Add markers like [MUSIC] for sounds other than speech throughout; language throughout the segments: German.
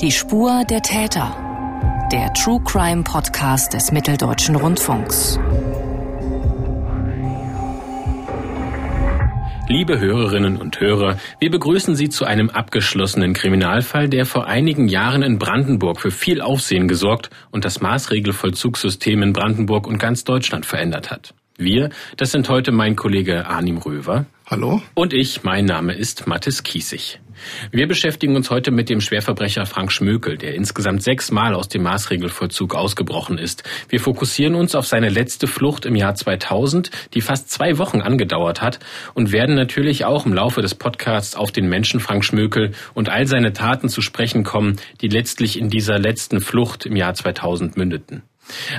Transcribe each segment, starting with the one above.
Die Spur der Täter. Der True Crime Podcast des Mitteldeutschen Rundfunks. Liebe Hörerinnen und Hörer, wir begrüßen Sie zu einem abgeschlossenen Kriminalfall, der vor einigen Jahren in Brandenburg für viel Aufsehen gesorgt und das Maßregelvollzugssystem in Brandenburg und ganz Deutschland verändert hat. Wir, das sind heute mein Kollege Arnim Röver. Hallo. Und ich, mein Name ist Mathis Kiesig. Wir beschäftigen uns heute mit dem Schwerverbrecher Frank Schmökel, der insgesamt sechsmal aus dem Maßregelvollzug ausgebrochen ist. Wir fokussieren uns auf seine letzte Flucht im Jahr 2000, die fast zwei Wochen angedauert hat und werden natürlich auch im Laufe des Podcasts auf den Menschen Frank Schmökel und all seine Taten zu sprechen kommen, die letztlich in dieser letzten Flucht im Jahr 2000 mündeten.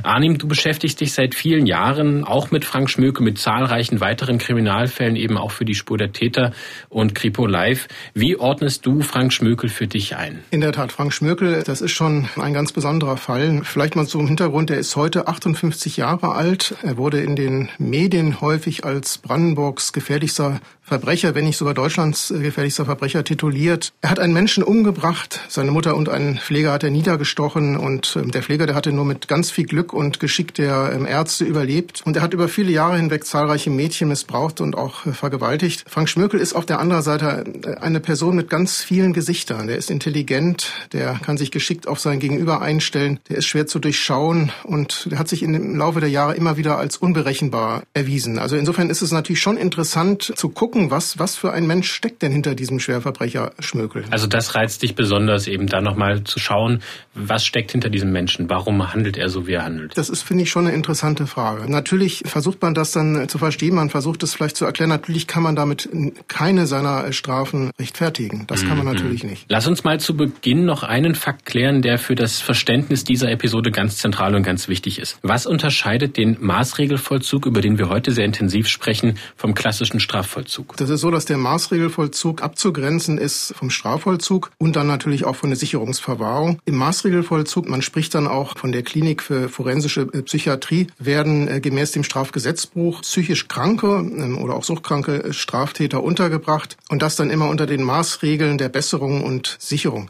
Arnim, du beschäftigst dich seit vielen Jahren auch mit Frank Schmöke, mit zahlreichen weiteren Kriminalfällen, eben auch für die Spur der Täter und Kripo Live. Wie ordnest du Frank Schmökel für dich ein? In der Tat, Frank Schmökel, das ist schon ein ganz besonderer Fall. Vielleicht mal so im Hintergrund, er ist heute 58 Jahre alt. Er wurde in den Medien häufig als Brandenburgs gefährlichster Verbrecher, wenn nicht sogar Deutschlands gefährlichster Verbrecher tituliert. Er hat einen Menschen umgebracht, seine Mutter und einen Pfleger hat er niedergestochen und ähm, der Pfleger, der hatte nur mit ganz viel Glück und Geschick der ähm, Ärzte überlebt und er hat über viele Jahre hinweg zahlreiche Mädchen missbraucht und auch äh, vergewaltigt. Frank Schmökel ist auf der anderen Seite äh, eine Person mit ganz vielen Gesichtern. Der ist intelligent, der kann sich geschickt auf sein Gegenüber einstellen, der ist schwer zu durchschauen und der hat sich im Laufe der Jahre immer wieder als unberechenbar erwiesen. Also insofern ist es natürlich schon interessant zu gucken, gucken, was, was für ein Mensch steckt denn hinter diesem Schwerverbrecher Schmökel. Also das reizt dich besonders eben da nochmal zu schauen, was steckt hinter diesem Menschen? Warum handelt er so, wie er handelt? Das ist, finde ich, schon eine interessante Frage. Natürlich versucht man das dann zu verstehen, man versucht es vielleicht zu erklären. Natürlich kann man damit keine seiner Strafen rechtfertigen. Das kann man mhm. natürlich nicht. Lass uns mal zu Beginn noch einen Fakt klären, der für das Verständnis dieser Episode ganz zentral und ganz wichtig ist. Was unterscheidet den Maßregelvollzug, über den wir heute sehr intensiv sprechen, vom klassischen Strafvollzug? Das ist so, dass der Maßregelvollzug abzugrenzen ist vom Strafvollzug und dann natürlich auch von der Sicherungsverwahrung. Im Maßregelvollzug, man spricht dann auch von der Klinik für forensische äh, Psychiatrie, werden äh, gemäß dem Strafgesetzbuch psychisch kranke ähm, oder auch suchtkranke Straftäter untergebracht und das dann immer unter den Maßregeln der Besserung und Sicherung.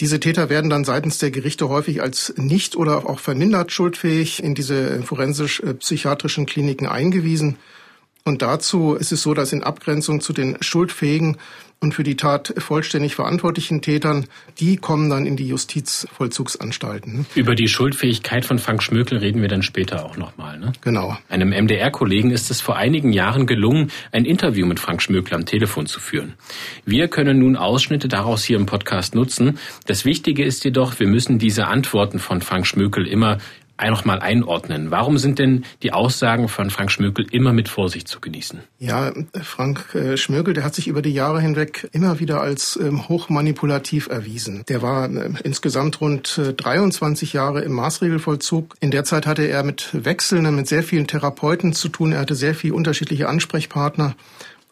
Diese Täter werden dann seitens der Gerichte häufig als nicht oder auch vermindert schuldfähig in diese forensisch-psychiatrischen äh, Kliniken eingewiesen. Und dazu ist es so, dass in Abgrenzung zu den schuldfähigen und für die Tat vollständig verantwortlichen Tätern, die kommen dann in die Justizvollzugsanstalten. Über die Schuldfähigkeit von Frank Schmökel reden wir dann später auch nochmal. Ne? Genau. Einem MDR-Kollegen ist es vor einigen Jahren gelungen, ein Interview mit Frank Schmökel am Telefon zu führen. Wir können nun Ausschnitte daraus hier im Podcast nutzen. Das Wichtige ist jedoch, wir müssen diese Antworten von Frank Schmökel immer noch mal einordnen. Warum sind denn die Aussagen von Frank Schmökel immer mit Vorsicht zu genießen? Ja, Frank äh, Schmökel, der hat sich über die Jahre hinweg immer wieder als ähm, hochmanipulativ erwiesen. Der war äh, insgesamt rund 23 äh, Jahre im Maßregelvollzug. In der Zeit hatte er mit wechselnden, mit sehr vielen Therapeuten zu tun. Er hatte sehr viele unterschiedliche Ansprechpartner.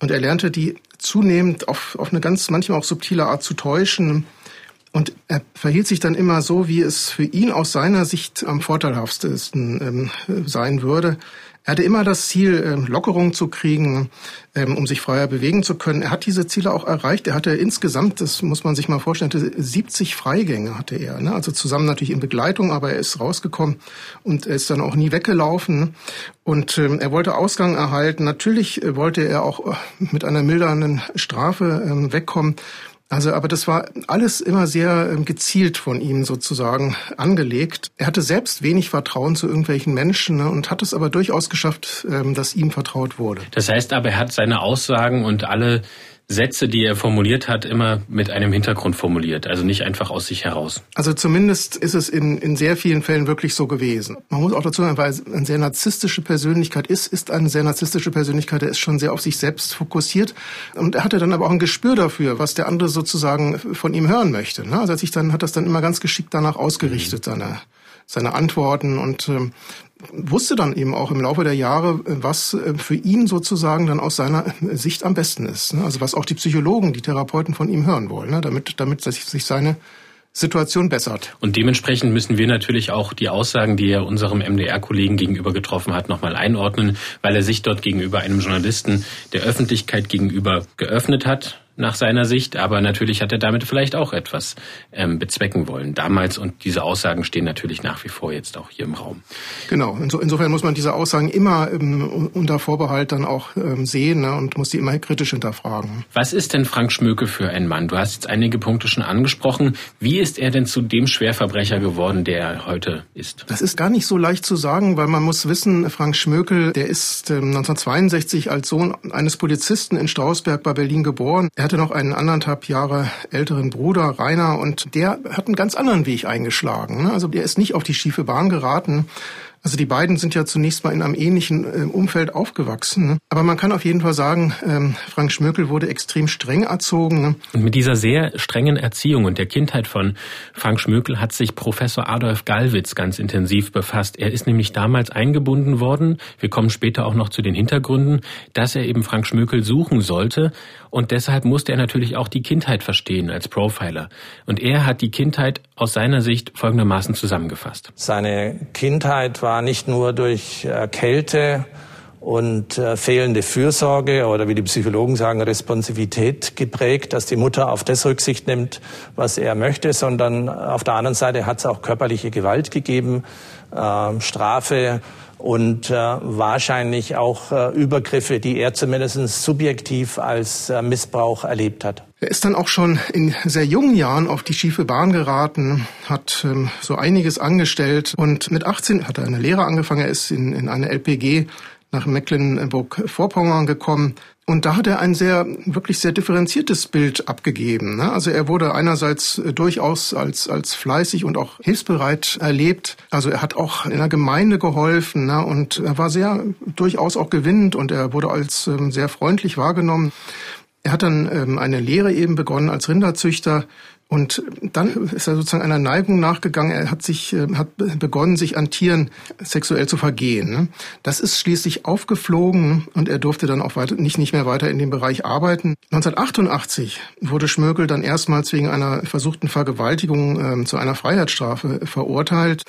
Und er lernte die zunehmend auf, auf eine ganz manchmal auch subtile Art zu täuschen und er verhielt sich dann immer so, wie es für ihn aus seiner Sicht am vorteilhaftesten ähm, sein würde. Er hatte immer das Ziel, ähm, Lockerung zu kriegen, ähm, um sich freier bewegen zu können. Er hat diese Ziele auch erreicht. Er hatte insgesamt, das muss man sich mal vorstellen, 70 Freigänge hatte er. Ne? Also zusammen natürlich in Begleitung, aber er ist rausgekommen und er ist dann auch nie weggelaufen. Und ähm, er wollte Ausgang erhalten. Natürlich äh, wollte er auch äh, mit einer mildernden Strafe ähm, wegkommen. Also, aber das war alles immer sehr ähm, gezielt von ihm sozusagen angelegt. Er hatte selbst wenig Vertrauen zu irgendwelchen Menschen ne, und hat es aber durchaus geschafft, ähm, dass ihm vertraut wurde. Das heißt aber, er hat seine Aussagen und alle Sätze, die er formuliert hat, immer mit einem Hintergrund formuliert, also nicht einfach aus sich heraus. Also zumindest ist es in, in sehr vielen Fällen wirklich so gewesen. Man muss auch dazu sagen, weil er eine sehr narzisstische Persönlichkeit ist, ist eine sehr narzisstische Persönlichkeit, er ist schon sehr auf sich selbst fokussiert und er hatte dann aber auch ein Gespür dafür, was der andere sozusagen von ihm hören möchte. Ne? Also hat sich dann hat das dann immer ganz geschickt danach ausgerichtet, mhm. seine seine Antworten und ähm, wusste dann eben auch im Laufe der Jahre, was äh, für ihn sozusagen dann aus seiner Sicht am besten ist. Ne? Also was auch die Psychologen, die Therapeuten von ihm hören wollen, ne? damit, damit sich seine Situation bessert. Und dementsprechend müssen wir natürlich auch die Aussagen, die er unserem MDR-Kollegen gegenüber getroffen hat, nochmal einordnen, weil er sich dort gegenüber einem Journalisten der Öffentlichkeit gegenüber geöffnet hat, nach seiner Sicht, aber natürlich hat er damit vielleicht auch etwas ähm, bezwecken wollen damals und diese Aussagen stehen natürlich nach wie vor jetzt auch hier im Raum. Genau, insofern muss man diese Aussagen immer ähm, unter Vorbehalt dann auch ähm, sehen ne, und muss sie immer kritisch hinterfragen. Was ist denn Frank Schmöke für ein Mann? Du hast jetzt einige Punkte schon angesprochen. Wie ist er denn zu dem Schwerverbrecher geworden, der er heute ist? Das ist gar nicht so leicht zu sagen, weil man muss wissen, Frank Schmökel, der ist 1962 ähm, als Sohn eines Polizisten in Strausberg bei Berlin geboren. Er hatte noch einen anderthalb Jahre älteren Bruder, Rainer, und der hat einen ganz anderen Weg eingeschlagen. Ne? Also der ist nicht auf die schiefe Bahn geraten. Also die beiden sind ja zunächst mal in einem ähnlichen äh, Umfeld aufgewachsen. Ne? Aber man kann auf jeden Fall sagen, ähm, Frank Schmökel wurde extrem streng erzogen. Ne? Und mit dieser sehr strengen Erziehung und der Kindheit von Frank Schmökel hat sich Professor Adolf Gallwitz ganz intensiv befasst. Er ist nämlich damals eingebunden worden, wir kommen später auch noch zu den Hintergründen, dass er eben Frank Schmökel suchen sollte. Und deshalb musste er natürlich auch die Kindheit verstehen als Profiler. Und er hat die Kindheit aus seiner Sicht folgendermaßen zusammengefasst. Seine Kindheit war nicht nur durch äh, Kälte und äh, fehlende Fürsorge oder wie die Psychologen sagen, Responsivität geprägt, dass die Mutter auf das Rücksicht nimmt, was er möchte, sondern auf der anderen Seite hat es auch körperliche Gewalt gegeben, äh, Strafe und äh, wahrscheinlich auch äh, Übergriffe, die er zumindest subjektiv als äh, Missbrauch erlebt hat. Er ist dann auch schon in sehr jungen Jahren auf die schiefe Bahn geraten, hat ähm, so einiges angestellt und mit 18 hat er eine Lehre angefangen. Er ist in, in eine LPG nach Mecklenburg-Vorpommern gekommen. Und da hat er ein sehr, wirklich sehr differenziertes Bild abgegeben. Ne? Also er wurde einerseits durchaus als, als fleißig und auch hilfsbereit erlebt. Also er hat auch in der Gemeinde geholfen ne? und er war sehr durchaus auch gewinnend und er wurde als ähm, sehr freundlich wahrgenommen. Er hat dann ähm, eine Lehre eben begonnen als Rinderzüchter und dann ist er sozusagen einer Neigung nachgegangen. Er hat sich, äh, hat begonnen, sich an Tieren sexuell zu vergehen. Ne? Das ist schließlich aufgeflogen und er durfte dann auch weiter, nicht, nicht mehr weiter in dem Bereich arbeiten. 1988 wurde Schmökel dann erstmals wegen einer versuchten Vergewaltigung äh, zu einer Freiheitsstrafe verurteilt.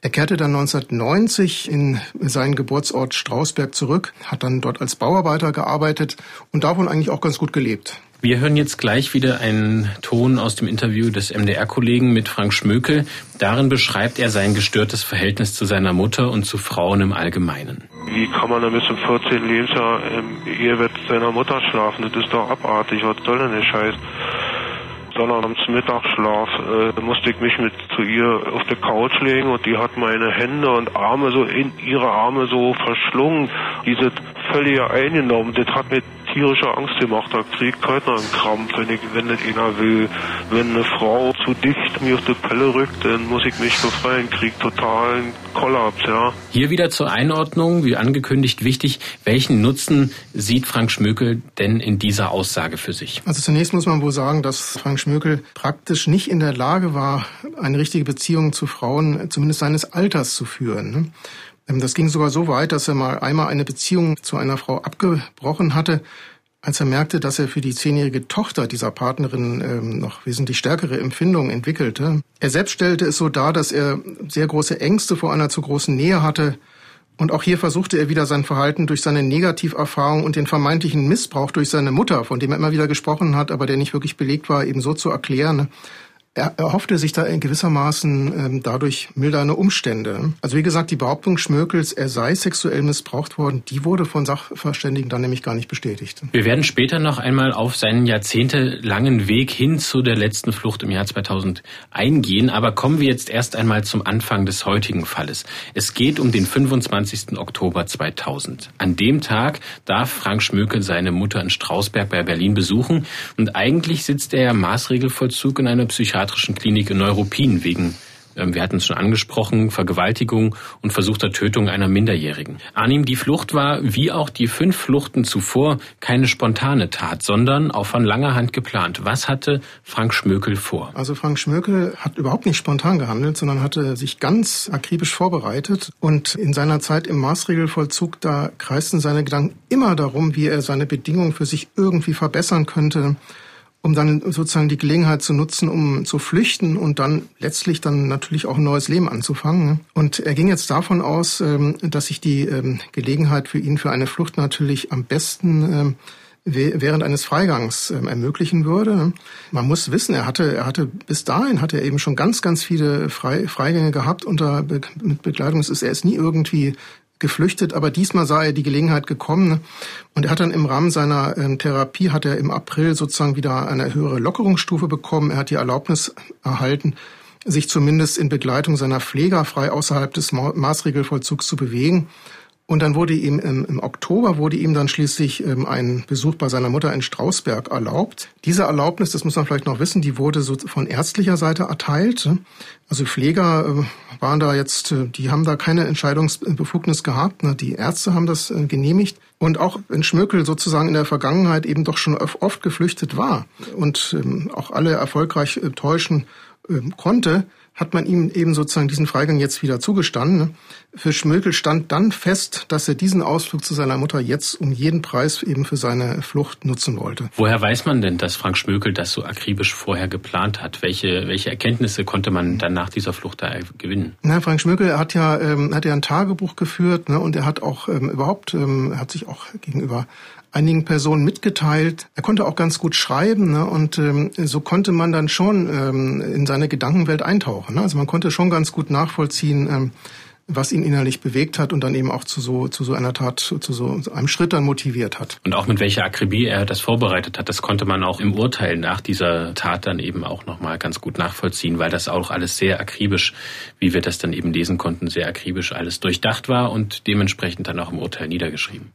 Er kehrte dann 1990 in seinen Geburtsort Strausberg zurück, hat dann dort als Bauarbeiter gearbeitet und davon eigentlich auch ganz gut gelebt. Wir hören jetzt gleich wieder einen Ton aus dem Interview des MDR-Kollegen mit Frank Schmökel. Darin beschreibt er sein gestörtes Verhältnis zu seiner Mutter und zu Frauen im Allgemeinen. Wie kann man dann bis zum 14. Lebensjahr im Ehebett seiner Mutter schlafen? Das ist doch abartig. Was soll denn der Scheiß? sondern am Mittagsschlaf äh, musste ich mich mit zu ihr auf der Couch legen und die hat meine Hände und Arme so in ihre Arme so verschlungen. Diese völlig eingenommen. Das hat mir tierische Angst gemacht. Da kriegt keiner einen Krampf, wenn ich, wenn das einer will. Wenn eine Frau zu dicht mir auf die Pelle rückt, dann muss ich mich befreien, krieg totalen Kollaps, ja. Hier wieder zur Einordnung, wie angekündigt, wichtig, welchen Nutzen sieht Frank Schmökel denn in dieser Aussage für sich? Also zunächst muss man wohl sagen, dass Frank Schmökel praktisch nicht in der Lage war, eine richtige Beziehung zu Frauen, zumindest seines Alters, zu führen. Ähm, das ging sogar so weit, dass er mal einmal eine Beziehung zu einer Frau abgebrochen hatte, als er merkte, dass er für die zehnjährige Tochter dieser Partnerin ähm, noch wesentlich stärkere Empfindungen entwickelte. Er selbst stellte es so dar, dass er sehr große Ängste vor einer zu großen Nähe hatte. Und auch hier versuchte er wieder sein Verhalten durch seine Negativerfahrung und den vermeintlichen Missbrauch durch seine Mutter, von dem er immer wieder gesprochen hat, aber der nicht wirklich belegt war, eben so zu erklären. Er erhoffte sich da in gewissermaßen ähm, dadurch mildernde Umstände. Also wie gesagt, die Behauptung Schmökels, er sei sexuell missbraucht worden, die wurde von Sachverständigen dann nämlich gar nicht bestätigt. Wir werden später noch einmal auf seinen jahrzehntelangen Weg hin zu der letzten Flucht im Jahr 2000 eingehen, aber kommen wir jetzt erst einmal zum Anfang des heutigen Falles. Es geht um den 25. Oktober 2000. An dem Tag darf Frank Schmökel seine Mutter in Strausberg bei Berlin besuchen und eigentlich sitzt er im Maßregelvollzug in einer psychiatrischen psychiatrischen Klinik in Neuruppin wegen ähm, wir hatten es schon angesprochen, Vergewaltigung und versuchter Tötung einer Minderjährigen. Arnim, die Flucht war, wie auch die fünf Fluchten zuvor, keine spontane Tat, sondern auch von langer Hand geplant. Was hatte Frank Schmökel vor? Also Frank Schmökel hat überhaupt nicht spontan gehandelt, sondern hatte sich ganz akribisch vorbereitet. Und in seiner Zeit im Maßregelvollzug, da kreisten seine Gedanken immer darum, wie er seine Bedingungen für sich irgendwie verbessern könnte um dann sozusagen die Gelegenheit zu nutzen, um zu flüchten und dann letztlich dann natürlich auch ein neues Leben anzufangen. Und er ging jetzt davon aus, ähm, dass sich die ähm, Gelegenheit für ihn für eine Flucht natürlich am besten ähm, während eines Freigangs ermöglichen würde. Man muss wissen, er hatte, er hatte bis dahin hat er eben schon ganz, ganz viele Frei, Freigänge gehabt unter mit Begleitung. Es ist, er ist nie irgendwie geflüchtet, aber diesmal sah er die Gelegenheit gekommen und er hat dann im Rahmen seiner ähm, Therapie hat er im April sozusagen wieder eine höhere Lockerungsstufe bekommen. Er hat die Erlaubnis erhalten, sich zumindest in Begleitung seiner Pfleger frei außerhalb des Maßregelvollzugs zu bewegen. Und dann wurde ihm im, im Oktober wurde ihm dann schließlich ähm, ein Besuch bei seiner Mutter in Strausberg erlaubt. Diese Erlaubnis, das muss man vielleicht noch wissen, die wurde so von ärztlicher Seite erteilt. Also Pfleger äh, waren da jetzt, äh, die haben da keine Entscheidungsbefugnis gehabt. Ne? Die Ärzte haben das äh, genehmigt. Und auch wenn Schmökel sozusagen in der Vergangenheit eben doch schon oft geflüchtet war und ähm, auch alle erfolgreich äh, täuschen äh, konnte, hat man ihm eben sozusagen diesen Freigang jetzt wieder zugestanden. Ne? Für Schmökel stand dann fest, dass er diesen Ausflug zu seiner Mutter jetzt um jeden Preis eben für seine Flucht nutzen wollte. Woher weiß man denn, dass Frank Schmökel das so akribisch vorher geplant hat? Welche, welche Erkenntnisse konnte man dann nach dieser Flucht da gewinnen? Na, Frank Schmökel hat ja, ähm, hat ja ein Tagebuch geführt ne, und er hat auch ähm, überhaupt, ähm, hat sich auch gegenüber einigen Personen mitgeteilt. Er konnte auch ganz gut schreiben ne? und ähm, so konnte man dann schon ähm, in seine Gedankenwelt eintauchen. Ne? Also man konnte schon ganz gut nachvollziehen, ähm, was ihn innerlich bewegt hat und dann eben auch zu so, zu so einer Tat, zu so einem Schritt dann motiviert hat. Und auch mit welcher Akribie er das vorbereitet hat, das konnte man auch im Urteil nach dieser Tat dann eben auch nochmal ganz gut nachvollziehen, weil das auch alles sehr akribisch, wie wir das dann eben lesen konnten, sehr akribisch alles durchdacht war und dementsprechend dann auch im Urteil niedergeschrieben.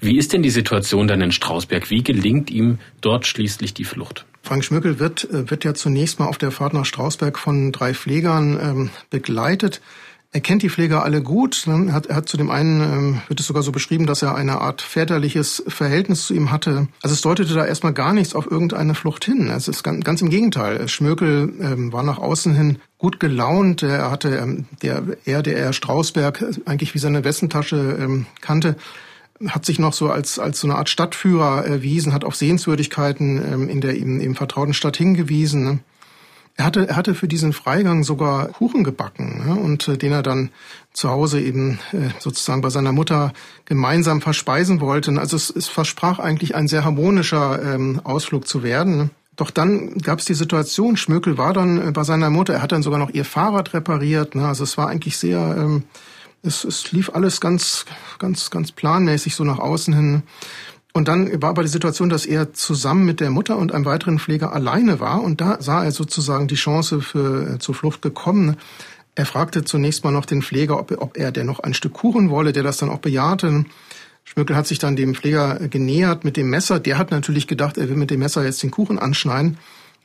Wie ist denn die Situation dann in Strausberg? Wie gelingt ihm dort schließlich die Flucht? Frank Schmückel wird, äh, wird ja zunächst mal auf der Fahrt nach Strausberg von drei Pflegern ähm, begleitet. Er kennt die Pfleger alle gut. Er hat, er hat zu dem einen, ähm, wird es sogar so beschrieben, dass er eine Art väterliches Verhältnis zu ihm hatte. Also es deutete da erstmal gar nichts auf irgendeine Flucht hin. Es ist ganz, ganz im Gegenteil. Schmökel ähm, war nach außen hin gut gelaunt. Er hatte, ähm, der, er, er Strausberg eigentlich wie seine Westentasche ähm, kannte, hat sich noch so als, als so eine Art Stadtführer erwiesen, hat auf Sehenswürdigkeiten ähm, in der ihm, ihm vertrauten Stadt hingewiesen. Ne? Er hatte, er hatte für diesen Freigang sogar Kuchen gebacken ne, und äh, den er dann zu Hause eben äh, sozusagen bei seiner Mutter gemeinsam verspeisen wollte. Also es, es versprach eigentlich ein sehr harmonischer ähm, Ausflug zu werden. Ne. Doch dann gab es die Situation, Schmökel war dann äh, bei seiner Mutter, er hat dann sogar noch ihr Fahrrad repariert. Ne, also es war eigentlich sehr, ähm, es, es lief alles ganz, ganz, ganz planmäßig so nach außen hin. Und dann war aber die Situation, dass er zusammen mit der Mutter und einem weiteren Pfleger alleine war. Und da sah er sozusagen die Chance für, äh, zur Flucht gekommen. Er fragte zunächst mal noch den Pfleger, ob, ob er denn noch ein Stück Kuchen wolle, der das dann auch bejahte. Schmöckel hat sich dann dem Pfleger genähert mit dem Messer. Der hat natürlich gedacht, er will mit dem Messer jetzt den Kuchen anschneiden.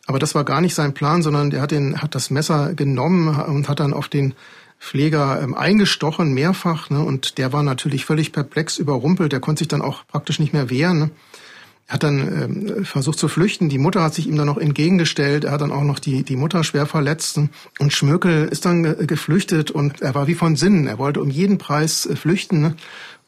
Aber das war gar nicht sein Plan, sondern der hat, den, hat das Messer genommen und hat dann auf den Pfleger ähm, eingestochen, mehrfach. Ne? Und der war natürlich völlig perplex, überrumpelt. Der konnte sich dann auch praktisch nicht mehr wehren. Ne? Er hat dann ähm, versucht zu flüchten. Die Mutter hat sich ihm dann noch entgegengestellt. Er hat dann auch noch die, die Mutter schwer verletzt. Und Schmökel ist dann geflüchtet und er war wie von Sinnen. Er wollte um jeden Preis äh, flüchten. Ne?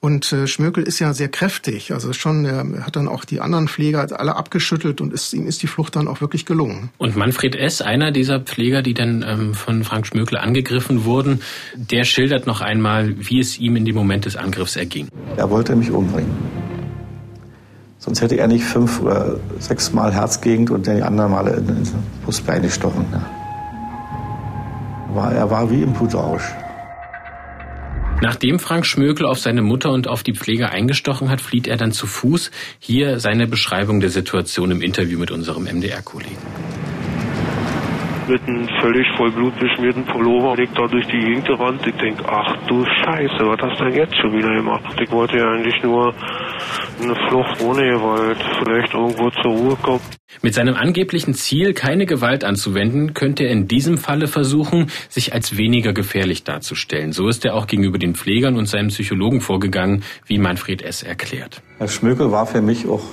Und äh, Schmökel ist ja sehr kräftig. Also schon, er hat dann auch die anderen Pfleger alle abgeschüttelt und ist, ihm ist die Flucht dann auch wirklich gelungen. Und Manfred S., einer dieser Pfleger, die dann ähm, von Frank Schmökel angegriffen wurden, der schildert noch einmal, wie es ihm in dem Moment des Angriffs erging. Er wollte mich umbringen. Sonst hätte er nicht fünf oder sechs Mal Herzgegend und die anderen Male in den Brustbein gestochen. Er war wie im Blutrausch. Nachdem Frank Schmökel auf seine Mutter und auf die Pfleger eingestochen hat, flieht er dann zu Fuß. Hier seine Beschreibung der Situation im Interview mit unserem MDR-Kollegen. Mit einem völlig voll blutbeschmierten Pullover liegt da durch die Gegend gerannt. Ich denke, ach du Scheiße, was hast du denn jetzt schon wieder gemacht? Ich wollte ja eigentlich nur eine Flucht ohne Gewalt, vielleicht irgendwo zur Ruhe kommen. Mit seinem angeblichen Ziel, keine Gewalt anzuwenden, könnte er in diesem Falle versuchen, sich als weniger gefährlich darzustellen. So ist er auch gegenüber den Pflegern und seinem Psychologen vorgegangen, wie Manfred S. erklärt. Herr Schmökel war für mich auch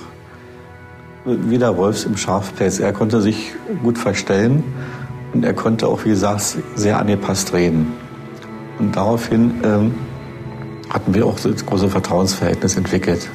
wie der Wolfs im Schafpelz. Er konnte sich gut verstellen und er konnte auch, wie gesagt, sehr angepasst reden. Und daraufhin ähm, hatten wir auch das große Vertrauensverhältnis entwickelt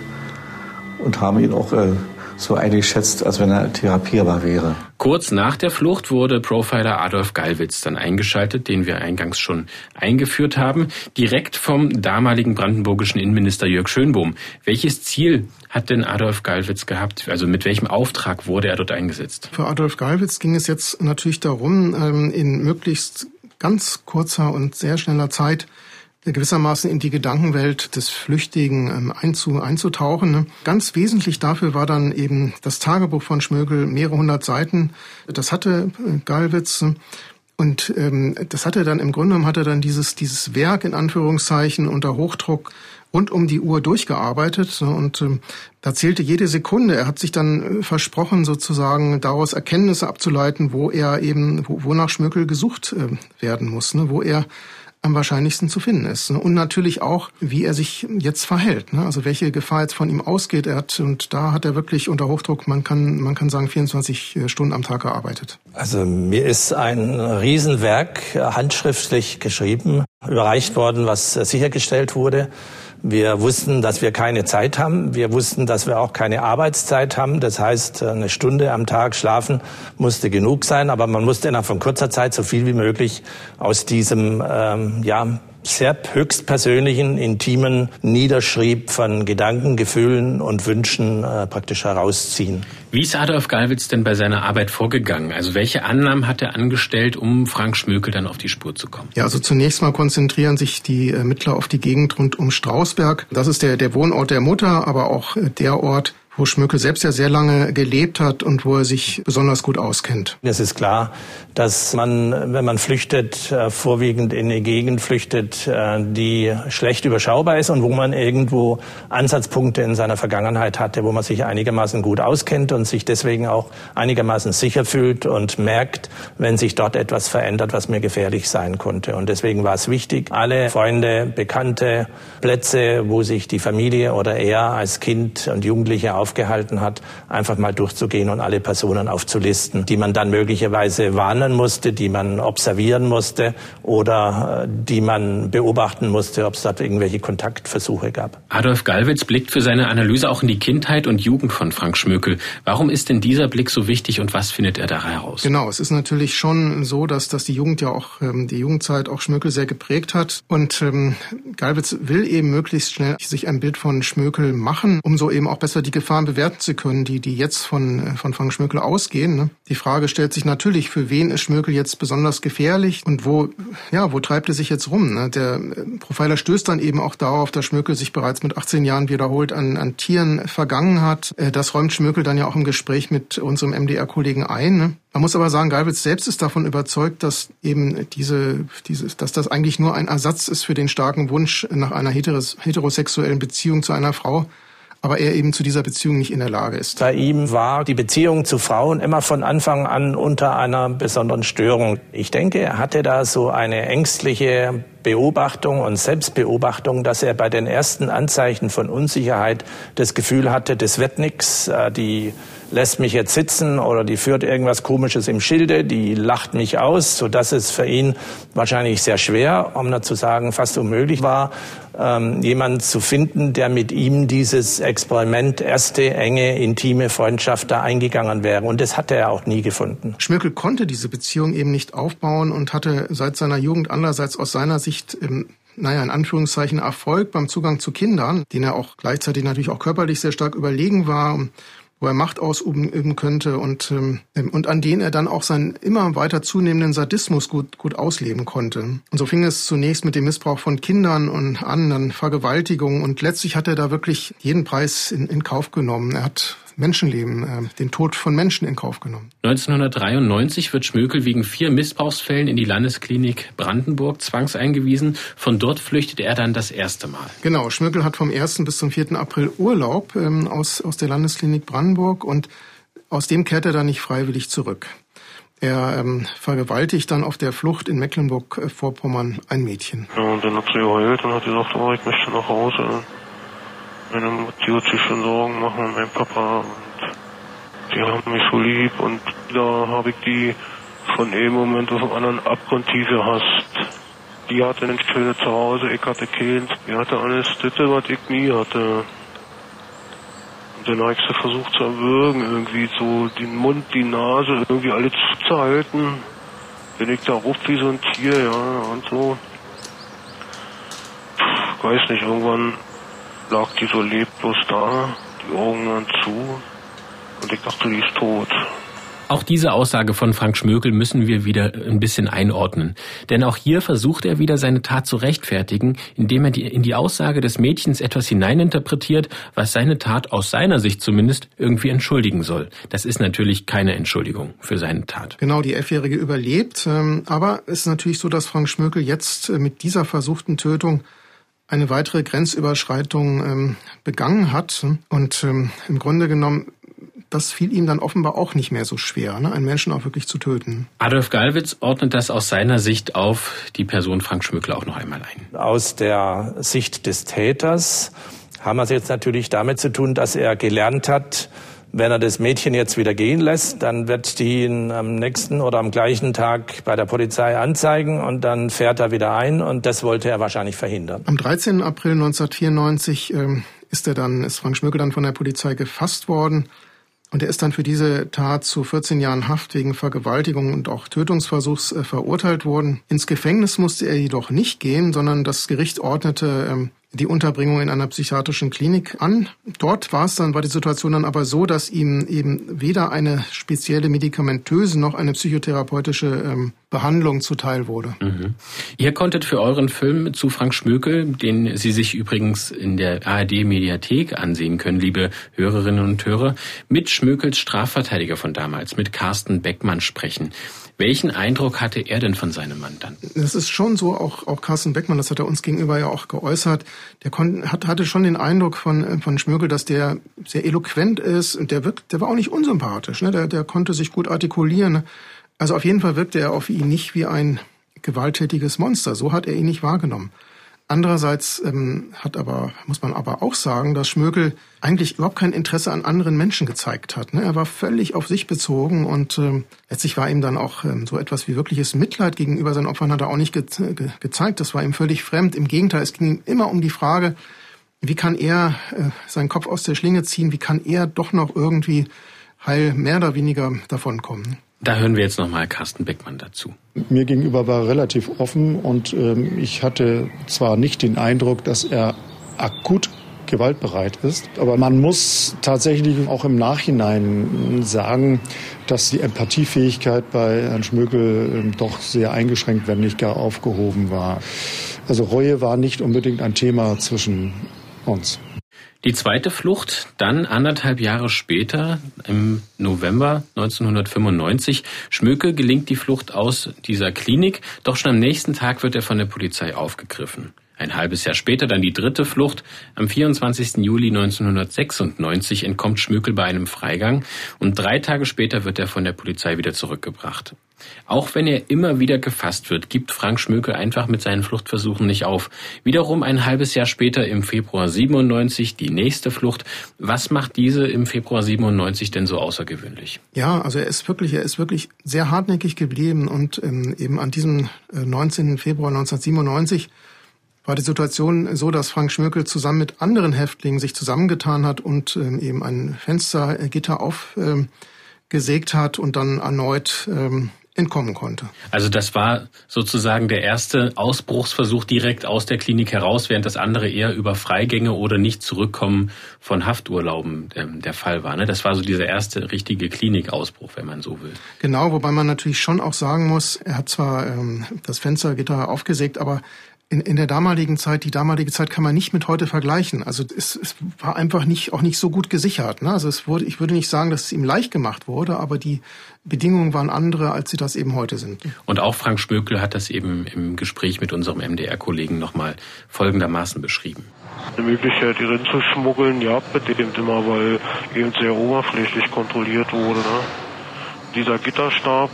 und haben ihn auch äh, so eingeschätzt, als wenn er therapierbar wäre. Kurz nach der Flucht wurde Profiler Adolf Gallwitz dann eingeschaltet, den wir eingangs schon eingeführt haben, direkt vom damaligen brandenburgischen Innenminister Jörg Schönbohm. Welches Ziel hat denn Adolf Gallwitz gehabt? Also mit welchem Auftrag wurde er dort eingesetzt? Für Adolf Gallwitz ging es jetzt natürlich darum, ähm, in möglichst ganz kurzer und sehr schneller Zeit gewissermaßen in die Gedankenwelt des Flüchtigen ähm, einzu, einzutauchen. Ne? Ganz wesentlich dafür war dann eben das Tagebuch von Schmögel, mehrere hundert Seiten. Das hatte äh, Gallwitz. Und ähm, das hatte dann im Grunde genommen hatte dann dieses dieses Werk in Anführungszeichen unter Hochdruck rund um die Uhr durchgearbeitet und ähm, da zählte jede Sekunde. Er hat sich dann äh, versprochen, sozusagen daraus Erkenntnisse abzuleiten, wo er eben, wo, wonach Schmöckel gesucht werden muss, ne? wo er am wahrscheinlichsten zu finden ist. Und natürlich auch, wie er sich jetzt verhält. Ne? Also welche Gefahr jetzt von ihm ausgeht. Er hat, und da hat er wirklich unter Hochdruck, man kann, man kann sagen, 24 äh, Stunden am Tag gearbeitet. Also mir ist ein Riesenwerk handschriftlich geschrieben, überreicht worden, was sichergestellt wurde. Wir wussten, dass wir keine Zeit haben. Wir wussten, dass wir auch keine Arbeitszeit haben. Das heißt, eine Stunde am Tag schlafen musste genug sein, aber man musste innerhalb von kurzer Zeit so viel wie möglich aus diesem ähm, ja, sehr höchstpersönlichen, intimen Niederschrieb von Gedanken, Gefühlen und Wünschen äh, praktisch herausziehen. Wie ist Adolf Gallwitz denn bei seiner Arbeit vorgegangen? Also welche Annahmen hat er angestellt, um Frank Schmökel dann auf die Spur zu kommen? Ja, also zunächst mal konzentrieren sich die Ermittler auf die Gegend rund um Strausberg. Das ist der, der Wohnort der Mutter, aber auch der Ort, wo Schmökel selbst ja sehr lange gelebt hat und wo er sich besonders gut auskennt. Es ist klar, dass man, wenn man flüchtet, äh, vorwiegend in eine Gegend flüchtet, äh, die schlecht überschaubar ist und wo man irgendwo Ansatzpunkte in seiner Vergangenheit hatte, wo man sich einigermaßen gut auskennt und sich deswegen auch einigermaßen sicher fühlt und merkt, wenn sich dort etwas verändert, was mir gefährlich sein konnte. Und deswegen war es wichtig, alle Freunde, Bekannte, Plätze, wo sich die Familie oder er als Kind und Jugendliche aufgehalten hat, einfach mal durchzugehen und alle Personen aufzulisten, die man dann möglicherweise warnen musste, die man observieren musste oder äh, die man beobachten musste, ob es dort irgendwelche Kontaktversuche gab. Adolf Gallwitz blickt für seine Analyse auch in die Kindheit und Jugend von Frank Schmökel. Warum ist denn dieser Blick so wichtig und was findet er da heraus? Genau, es ist natürlich schon so, dass, dass die Jugend ja auch, ähm, die Jugendzeit auch Schmökel sehr geprägt hat. Und ähm, Gallwitz will eben möglichst schnell sich ein Bild von Schmökel machen, um so eben auch besser die Gefahr Gefahren bewerten zu können, die, die jetzt von, von Frank Schmökel ausgehen. Ne? Die Frage stellt sich natürlich, für wen ist Schmökel jetzt besonders gefährlich und wo, ja, wo treibt er sich jetzt rum? Ne? Der äh, Profiler stößt dann eben auch darauf, dass Schmökel sich bereits mit 18 Jahren wiederholt an, an Tieren vergangen hat. Äh, das räumt Schmökel dann ja auch im Gespräch mit unserem MDR-Kollegen ein. Ne? Man muss aber sagen, Galwitz selbst ist davon überzeugt, dass eben diese, dieses, dass das eigentlich nur ein Ersatz ist für den starken Wunsch nach einer heterosexuellen Beziehung zu einer Frau, aber er eben zu dieser Beziehung nicht in der Lage ist. Bei ihm war die Beziehung zu Frauen immer von Anfang an unter einer besonderen Störung. Ich denke, er hatte da so eine ängstliche Beobachtung und Selbstbeobachtung, dass er bei den ersten Anzeichen von Unsicherheit das Gefühl hatte, das wird nichts, äh, die lässt mich jetzt sitzen oder die führt irgendwas Komisches im Schilde, die lacht mich aus, so dass es für ihn wahrscheinlich sehr schwer, um nicht zu sagen fast unmöglich war, ähm, jemanden zu finden, der mit ihm dieses Experiment erste enge intime Freundschaft da eingegangen wäre. Und das hatte er auch nie gefunden. Schmirkel konnte diese Beziehung eben nicht aufbauen und hatte seit seiner Jugend andererseits aus seiner Sicht ähm, naja, in Anführungszeichen Erfolg beim Zugang zu Kindern, den er auch gleichzeitig natürlich auch körperlich sehr stark überlegen war, wo er Macht ausüben könnte und, ähm, und an denen er dann auch seinen immer weiter zunehmenden Sadismus gut, gut ausleben konnte. Und so fing es zunächst mit dem Missbrauch von Kindern und an, dann Vergewaltigung und letztlich hat er da wirklich jeden Preis in, in Kauf genommen. Er hat Menschenleben, äh, den Tod von Menschen in Kauf genommen. 1993 wird Schmökel wegen vier Missbrauchsfällen in die Landesklinik Brandenburg zwangseingewiesen. Von dort flüchtet er dann das erste Mal. Genau, Schmökel hat vom 1. bis zum 4. April Urlaub ähm, aus, aus der Landesklinik Brandenburg und aus dem kehrt er dann nicht freiwillig zurück. Er ähm, vergewaltigt dann auf der Flucht in Mecklenburg-Vorpommern ein Mädchen. Ja, und dann hat sie geheult und hat gesagt, oh, ich möchte nach Hause. Meine Mutti wird sich schon Sorgen machen und mein Papa und die haben mich so lieb und da habe ich die von einem Moment auf den anderen abgrundtief gehasst. Die hatte ein schönes Zuhause, ich hatte keins. Die hatte alles das, was ich nie hatte. Und Dann habe ich sie versucht zu erwürgen, irgendwie so den Mund, die Nase, irgendwie alles zu halten. Bin ich da ruft wie so ein Tier, ja, und so. Puh, weiß nicht, irgendwann lag die so leblos da, die Augen dann zu. Und ich dachte, die ist tot. Auch diese Aussage von Frank Schmökel müssen wir wieder ein bisschen einordnen. Denn auch hier versucht er wieder seine Tat zu rechtfertigen, indem er die, in die Aussage des Mädchens etwas hineininterpretiert, was seine Tat aus seiner Sicht zumindest irgendwie entschuldigen soll. Das ist natürlich keine Entschuldigung für seine Tat. Genau, die Elfjährige überlebt. Ähm, aber es ist natürlich so, dass Frank Schmökel jetzt äh, mit dieser versuchten Tötung eine weitere Grenzüberschreitung ähm, begangen hat. Und ähm, im Grunde genommen das fiel ihm dann offenbar auch nicht mehr so schwer, ne? einen Menschen auch wirklich zu töten. Adolf Gallwitz ordnet das aus seiner Sicht auf die Person Frank Schmückler auch noch einmal ein. Aus der Sicht des Täters haben wir es jetzt natürlich damit zu tun, dass er gelernt hat, wenn er das Mädchen jetzt wieder gehen lässt, dann wird die ihn am nächsten oder am gleichen Tag bei der Polizei anzeigen und dann fährt er wieder ein und das wollte er wahrscheinlich verhindern. Am 13. April 1994 ähm, ist er dann, ist Frank Schmökel dann von der Polizei gefasst worden. Und er ist dann für diese Tat zu 14 Jahren Haft wegen Vergewaltigung und auch Tötungsversuchs äh, verurteilt worden. Ins Gefängnis musste er jedoch nicht gehen, sondern das Gericht ordnete ähm, die Unterbringung in einer psychiatrischen Klinik an. Dort war es dann, war die Situation dann aber so, dass ihm eben weder eine spezielle medikamentöse noch eine psychotherapeutische ähm, Behandlung zuteil wurde. Mhm. Ihr konntet für euren Film zu Frank Schmökel, den Sie sich übrigens in der ARD-Mediathek ansehen können, liebe Hörerinnen und Hörer, mit Schmökels Strafverteidiger von damals, mit Carsten Beckmann sprechen. Welchen Eindruck hatte er denn von seinem Mandanten? Es ist schon so, auch, auch Carsten Beckmann, das hat er uns gegenüber ja auch geäußert, der kon, hat, hatte schon den Eindruck von, von Schmögel, dass der sehr eloquent ist und der, wirkt, der war auch nicht unsympathisch. Ne? Der, der konnte sich gut artikulieren. Also auf jeden Fall wirkte er auf ihn nicht wie ein gewalttätiges Monster. So hat er ihn nicht wahrgenommen. Andererseits ähm, hat aber, muss man aber auch sagen, dass Schmökel eigentlich überhaupt kein Interesse an anderen Menschen gezeigt hat. Ne? Er war völlig auf sich bezogen und ähm, letztlich war ihm dann auch ähm, so etwas wie wirkliches Mitleid gegenüber seinen Opfern hat er auch nicht ge ge gezeigt. Das war ihm völlig fremd. Im Gegenteil, es ging ihm immer um die Frage, wie kann er äh, seinen Kopf aus der Schlinge ziehen, wie kann er doch noch irgendwie heil mehr oder weniger davonkommen. Da hören wir jetzt nochmal Carsten Beckmann dazu. Mir gegenüber war er relativ offen und ähm, ich hatte zwar nicht den Eindruck, dass er akut gewaltbereit ist. Aber man muss tatsächlich auch im Nachhinein sagen, dass die Empathiefähigkeit bei Herrn Schmökel ähm, doch sehr eingeschränkt, wenn nicht gar aufgehoben war. Also Reue war nicht unbedingt ein Thema zwischen uns. Die zweite Flucht dann anderthalb Jahre später, im November 1995. Schmöke gelingt die Flucht aus dieser Klinik, doch schon am nächsten Tag wird er von der Polizei aufgegriffen. Ein halbes Jahr später dann die dritte Flucht. Am 24. Juli 1996 entkommt Schmökel bei einem Freigang und drei Tage später wird er von der Polizei wieder zurückgebracht. Auch wenn er immer wieder gefasst wird, gibt Frank Schmöke einfach mit seinen Fluchtversuchen nicht auf. Wiederum ein halbes Jahr später im Februar 97 die nächste Flucht. Was macht diese im Februar 97 denn so außergewöhnlich? Ja, also er ist wirklich, er ist wirklich sehr hartnäckig geblieben und ähm, eben an diesem äh, 19. Februar 1997 war die Situation so, dass Frank Schmökel zusammen mit anderen Häftlingen sich zusammengetan hat und ähm, eben ein Fenstergitter aufgesägt ähm, hat und dann erneut ähm, entkommen konnte. Also das war sozusagen der erste Ausbruchsversuch direkt aus der Klinik heraus, während das andere eher über Freigänge oder nicht zurückkommen von Hafturlauben der Fall war. Ne? Das war so dieser erste richtige Klinikausbruch, wenn man so will. Genau, wobei man natürlich schon auch sagen muss, er hat zwar das Fenstergitter aufgesägt, aber in, in der damaligen Zeit, die damalige Zeit kann man nicht mit heute vergleichen. Also es, es war einfach nicht auch nicht so gut gesichert. Ne? Also es wurde, ich würde nicht sagen, dass es ihm leicht gemacht wurde, aber die Bedingungen waren andere, als sie das eben heute sind. Und auch Frank Spökel hat das eben im Gespräch mit unserem MDR-Kollegen nochmal folgendermaßen beschrieben. Die Möglichkeit, die Rind zu schmuggeln, ja, mit dem immer, weil eben sehr oberflächlich kontrolliert wurde. Ne? Dieser Gitterstab,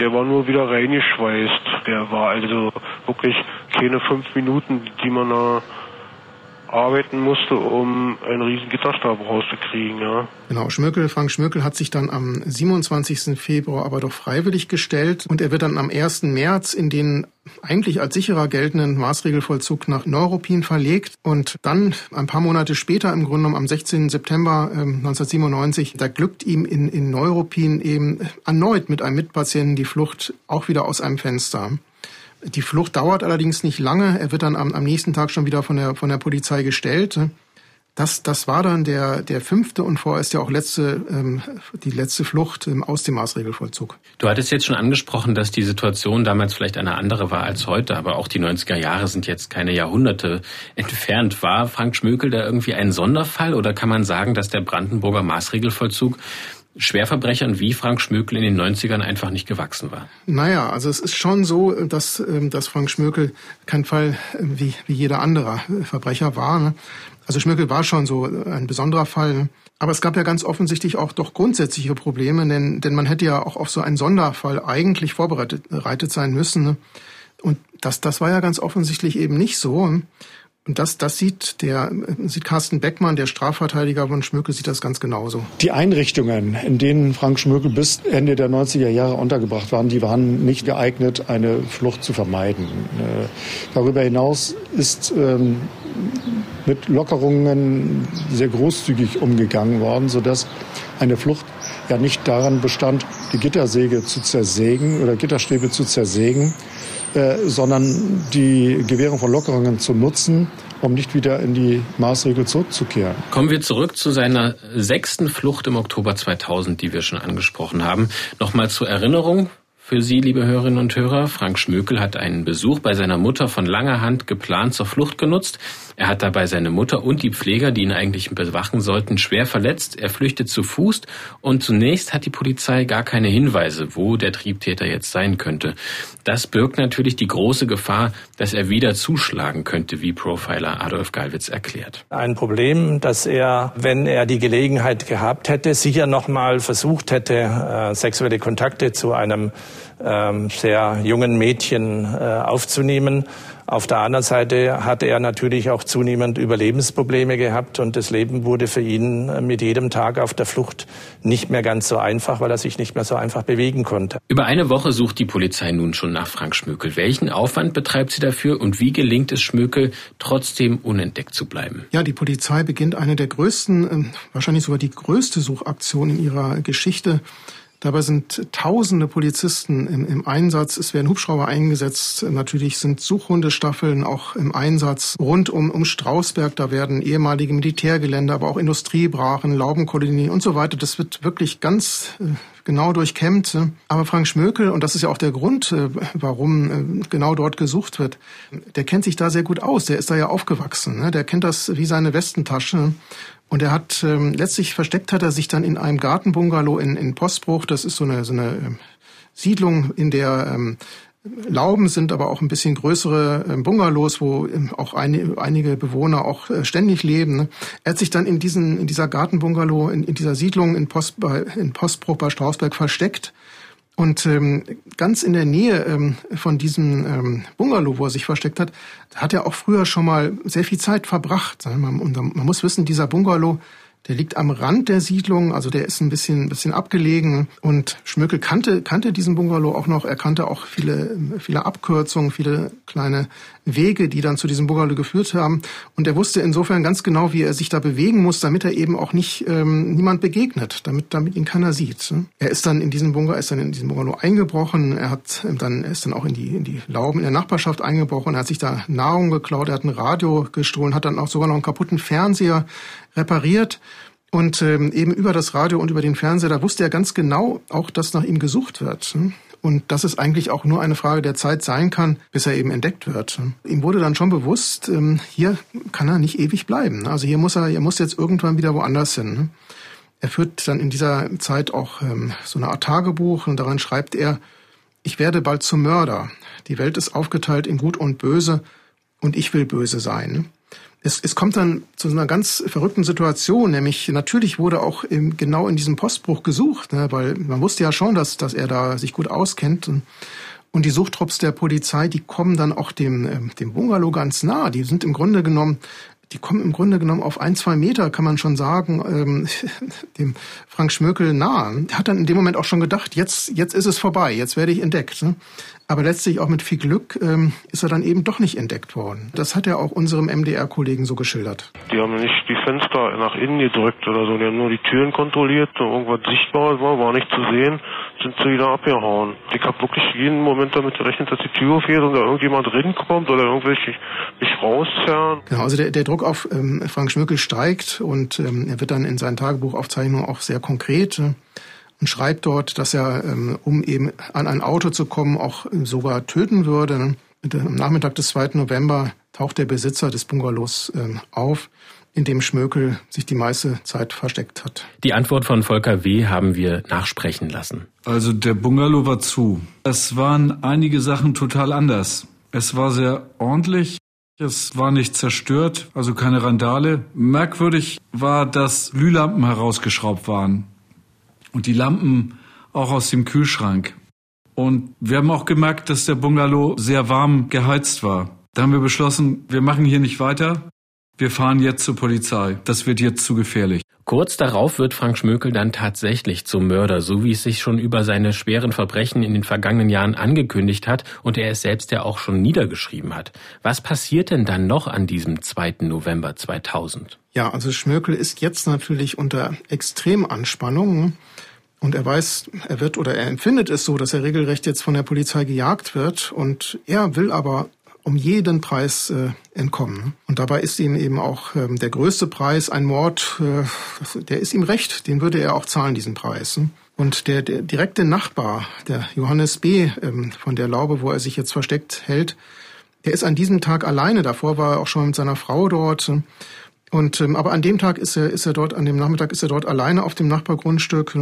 der war nur wieder reingeschweißt. Der war also wirklich keine fünf Minuten, die man da arbeiten musste, um einen riesen Gitterstab rauszukriegen, ja. Genau, Schmökel, Frank Schmökel hat sich dann am 27. Februar aber doch freiwillig gestellt und er wird dann am 1. März in den eigentlich als sicherer geltenden Maßregelvollzug nach Neuruppin verlegt und dann ein paar Monate später, im Grunde genommen am 16. September äh, 1997, da glückt ihm in, in Neuruppin eben erneut mit einem Mitpatienten die Flucht auch wieder aus einem Fenster. Die Flucht dauert allerdings nicht lange. Er wird dann am, am nächsten Tag schon wieder von der, von der Polizei gestellt. Das, das war dann der, der fünfte und vorerst ja auch letzte, ähm, die letzte Flucht aus dem Maßregelvollzug. Du hattest jetzt schon angesprochen, dass die Situation damals vielleicht eine andere war als heute, aber auch die 90er Jahre sind jetzt keine Jahrhunderte entfernt. War Frank Schmökel da irgendwie ein Sonderfall oder kann man sagen, dass der Brandenburger Maßregelvollzug Schwerverbrechern wie Frank Schmökel in den 90ern einfach nicht gewachsen war. Naja, also es ist schon so, dass, ähm, dass Frank Schmökel kein Fall äh, wie, wie jeder andere Verbrecher war. Ne? Also Schmökel war schon so ein besonderer Fall. Ne? Aber es gab ja ganz offensichtlich auch doch grundsätzliche Probleme, denn, denn man hätte ja auch auf so einen Sonderfall eigentlich vorbereitet sein müssen. Ne? Und das, das war ja ganz offensichtlich eben nicht so. Das, das sieht der, sieht Carsten Beckmann, der Strafverteidiger von Schmökel, sieht das ganz genauso. Die Einrichtungen, in denen Frank Schmökel bis Ende der 90er Jahre untergebracht waren, die waren nicht geeignet, eine Flucht zu vermeiden. Äh, darüber hinaus ist ähm, mit Lockerungen sehr großzügig umgegangen worden, sodass eine Flucht ja nicht daran bestand, die Gittersäge zu zersägen oder Gitterstäbe zu zersägen, sondern die Gewährung von Lockerungen zu nutzen, um nicht wieder in die Maßregel zurückzukehren. Kommen wir zurück zu seiner sechsten Flucht im Oktober 2000, die wir schon angesprochen haben. Nochmal zur Erinnerung, für Sie, liebe Hörerinnen und Hörer. Frank Schmökel hat einen Besuch bei seiner Mutter von langer Hand geplant zur Flucht genutzt. Er hat dabei seine Mutter und die Pfleger, die ihn eigentlich bewachen sollten, schwer verletzt. Er flüchtet zu Fuß und zunächst hat die Polizei gar keine Hinweise, wo der Triebtäter jetzt sein könnte. Das birgt natürlich die große Gefahr, dass er wieder zuschlagen könnte, wie Profiler Adolf Gallwitz erklärt. Ein Problem, dass er, wenn er die Gelegenheit gehabt hätte, sicher noch mal versucht hätte, äh, sexuelle Kontakte zu einem ähm, sehr jungen Mädchen äh, aufzunehmen. Auf der anderen Seite hatte er natürlich auch zunehmend Überlebensprobleme gehabt und das Leben wurde für ihn äh, mit jedem Tag auf der Flucht nicht mehr ganz so einfach, weil er sich nicht mehr so einfach bewegen konnte. Über eine Woche sucht die Polizei nun schon nach Frank Schmökel. Welchen Aufwand betreibt sie dafür und wie gelingt es Schmökel, trotzdem unentdeckt zu bleiben? Ja, die Polizei beginnt eine der größten, ähm, wahrscheinlich sogar die größte Suchaktion in ihrer Geschichte. Dabei sind tausende Polizisten im, im, Einsatz. Es werden Hubschrauber eingesetzt. Natürlich sind Suchhundestaffeln auch im Einsatz. Rund um, um Strausberg, da werden ehemalige Militärgelände, aber auch Industriebrachen, Laubenkolonien und so weiter. Das wird wirklich ganz äh, genau durchkämmt. Aber Frank Schmökel, und das ist ja auch der Grund, äh, warum äh, genau dort gesucht wird, der kennt sich da sehr gut aus. Der ist da ja aufgewachsen. Ne? Der kennt das wie seine Westentasche. Und er hat ähm, letztlich versteckt hat er sich dann in einem Gartenbungalow in, in Postbruch. Das ist so eine, so eine ähm, Siedlung, in der ähm, Lauben sind, aber auch ein bisschen größere ähm, Bungalows, wo ähm, auch eine, einige Bewohner auch äh, ständig leben. Ne? Er hat sich dann in diesen in dieser Gartenbungalow in, in dieser Siedlung in, Post, bei, in Postbruch bei Strausberg versteckt und ähm, ganz in der Nähe ähm, von diesem ähm, Bungalow, wo er sich versteckt hat, hat er auch früher schon mal sehr viel Zeit verbracht. Und man muss wissen, dieser Bungalow der liegt am Rand der Siedlung, also der ist ein bisschen, bisschen abgelegen. Und Schmöckel kannte, kannte diesen Bungalow auch noch. Er kannte auch viele, viele Abkürzungen, viele kleine Wege, die dann zu diesem Bungalow geführt haben. Und er wusste insofern ganz genau, wie er sich da bewegen muss, damit er eben auch nicht ähm, niemand begegnet, damit, damit ihn keiner sieht. Er ist dann in diesem Bungalow, ist dann in diesen Bungalow eingebrochen. Er hat dann, er ist dann auch in die, in die Lauben in der Nachbarschaft eingebrochen. Er hat sich da Nahrung geklaut. Er hat ein Radio gestohlen, hat dann auch sogar noch einen kaputten Fernseher repariert. Und ähm, eben über das Radio und über den Fernseher, da wusste er ganz genau auch, dass nach ihm gesucht wird. Und dass es eigentlich auch nur eine Frage der Zeit sein kann, bis er eben entdeckt wird. Ihm wurde dann schon bewusst, ähm, hier kann er nicht ewig bleiben. Also hier muss er, er muss jetzt irgendwann wieder woanders hin. Er führt dann in dieser Zeit auch ähm, so eine Art Tagebuch und daran schreibt er, ich werde bald zum Mörder. Die Welt ist aufgeteilt in Gut und Böse und ich will böse sein es, es kommt dann zu einer ganz verrückten Situation, nämlich natürlich wurde auch im, genau in diesem Postbruch gesucht, ne, weil man wusste ja schon, dass, dass er da sich gut auskennt. Und, und die Suchtrupps der Polizei, die kommen dann auch dem, ähm, dem Bungalow ganz nah. Die sind im Grunde genommen die kommen im Grunde genommen auf ein, zwei Meter, kann man schon sagen, ähm, [LAUGHS] dem Frank Schmökel nahe. Hat dann in dem Moment auch schon gedacht, jetzt, jetzt ist es vorbei, jetzt werde ich entdeckt. Ne? Aber letztlich auch mit viel Glück ähm, ist er dann eben doch nicht entdeckt worden. Das hat er auch unserem MDR-Kollegen so geschildert. Die haben nicht die Fenster nach innen gedrückt oder so, die haben nur die Türen kontrolliert, irgendwas sichtbar war, war nicht zu sehen, sind sie wieder abgehauen. Ich habe wirklich jeden Moment damit gerechnet, dass die Tür aufgeht und da irgendjemand reinkommt oder irgendwelche mich rauszerren. Genau, also der, der Druck auf ähm, Frank Schmöckel steigt und ähm, er wird dann in seinen Tagebuchaufzeichnungen auch sehr konkret. Äh, und schreibt dort, dass er, ähm, um eben an ein Auto zu kommen, auch sogar töten würde. Am Nachmittag des 2. November taucht der Besitzer des Bungalows ähm, auf, in dem Schmökel sich die meiste Zeit versteckt hat. Die Antwort von Volker W. haben wir nachsprechen lassen. Also der Bungalow war zu. Es waren einige Sachen total anders. Es war sehr ordentlich. Es war nicht zerstört, also keine Randale. Merkwürdig war, dass Glühlampen herausgeschraubt waren und die Lampen auch aus dem Kühlschrank. Und wir haben auch gemerkt, dass der Bungalow sehr warm geheizt war. Da haben wir beschlossen, wir machen hier nicht weiter. Wir fahren jetzt zur Polizei. Das wird jetzt zu gefährlich. Kurz darauf wird Frank Schmökel dann tatsächlich zum Mörder, so wie es sich schon über seine schweren Verbrechen in den vergangenen Jahren angekündigt hat und er es selbst ja auch schon niedergeschrieben hat. Was passiert denn dann noch an diesem 2. November 2000? Ja, also Schmökel ist jetzt natürlich unter Extremanspannung. Und er weiß, er wird oder er empfindet es so, dass er regelrecht jetzt von der Polizei gejagt wird. Und er will aber um jeden Preis äh, entkommen. Und dabei ist ihm eben auch ähm, der größte Preis ein Mord, äh, der ist ihm recht, den würde er auch zahlen, diesen Preis. Und der, der direkte Nachbar, der Johannes B., ähm, von der Laube, wo er sich jetzt versteckt hält, der ist an diesem Tag alleine. Davor war er auch schon mit seiner Frau dort. Und ähm, aber an dem Tag ist er ist er dort an dem Nachmittag ist er dort alleine auf dem Nachbargrundstück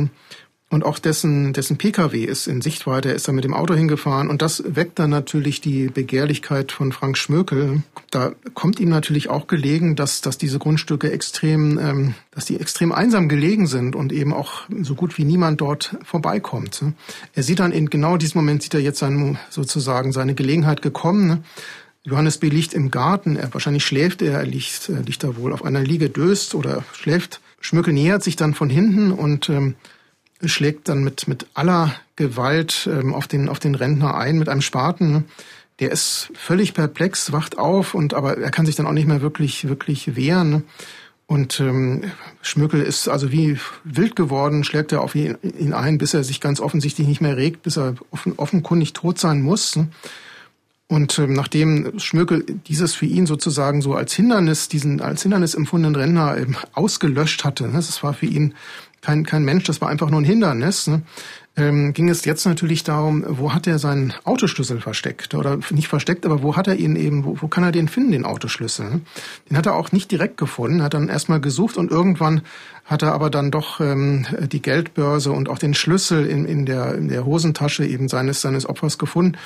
und auch dessen, dessen Pkw ist in Sichtweite, er ist da mit dem Auto hingefahren und das weckt dann natürlich die Begehrlichkeit von Frank Schmökel. Da kommt ihm natürlich auch gelegen, dass, dass diese Grundstücke extrem, ähm, dass die extrem einsam gelegen sind und eben auch so gut wie niemand dort vorbeikommt. Er sieht dann in genau diesem Moment sieht er jetzt sein, sozusagen seine Gelegenheit gekommen. Johannes B. liegt im Garten, er wahrscheinlich schläft er, er liegt, er liegt da wohl auf einer Liege, döst oder schläft. Schmökel nähert sich dann von hinten und ähm, schlägt dann mit, mit aller Gewalt ähm, auf, den, auf den Rentner ein mit einem Spaten. Der ist völlig perplex, wacht auf und aber er kann sich dann auch nicht mehr wirklich, wirklich wehren. Und ähm, Schmökel ist also wie wild geworden, schlägt er auf ihn, ihn ein, bis er sich ganz offensichtlich nicht mehr regt, bis er offen, offenkundig tot sein muss. Und ähm, nachdem Schmökel dieses für ihn sozusagen so als Hindernis, diesen als Hindernis empfundenen Rentner ähm, ausgelöscht hatte, ne, das war für ihn kein, kein Mensch, das war einfach nur ein Hindernis. Ne? Ähm, ging es jetzt natürlich darum, wo hat er seinen Autoschlüssel versteckt? Oder nicht versteckt, aber wo hat er ihn eben, wo, wo kann er den finden, den Autoschlüssel? Den hat er auch nicht direkt gefunden, hat dann erstmal gesucht und irgendwann hat er aber dann doch ähm, die Geldbörse und auch den Schlüssel in, in, der, in der Hosentasche eben seines, seines Opfers gefunden.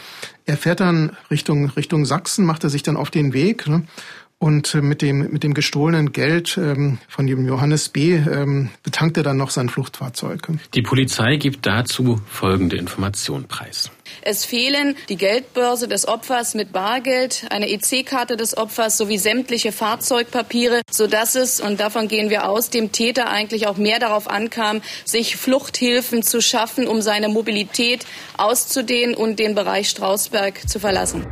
Er fährt dann Richtung, Richtung Sachsen, macht er sich dann auf den Weg ne? Und äh, mit dem, mit dem gestohlenen Geld ähm, von dem Johannes B. Ähm, betankt er dann noch sein Fluchtfahrzeug. Die Polizei gibt dazu folgende Information preis. Es fehlen die Geldbörse des Opfers mit Bargeld, eine EC-Karte des Opfers sowie sämtliche Fahrzeugpapiere, sodass es, und davon gehen wir aus, dem Täter eigentlich auch mehr darauf ankam, sich Fluchthilfen zu schaffen, um seine Mobilität auszudehnen und den Bereich Strausberg zu verlassen.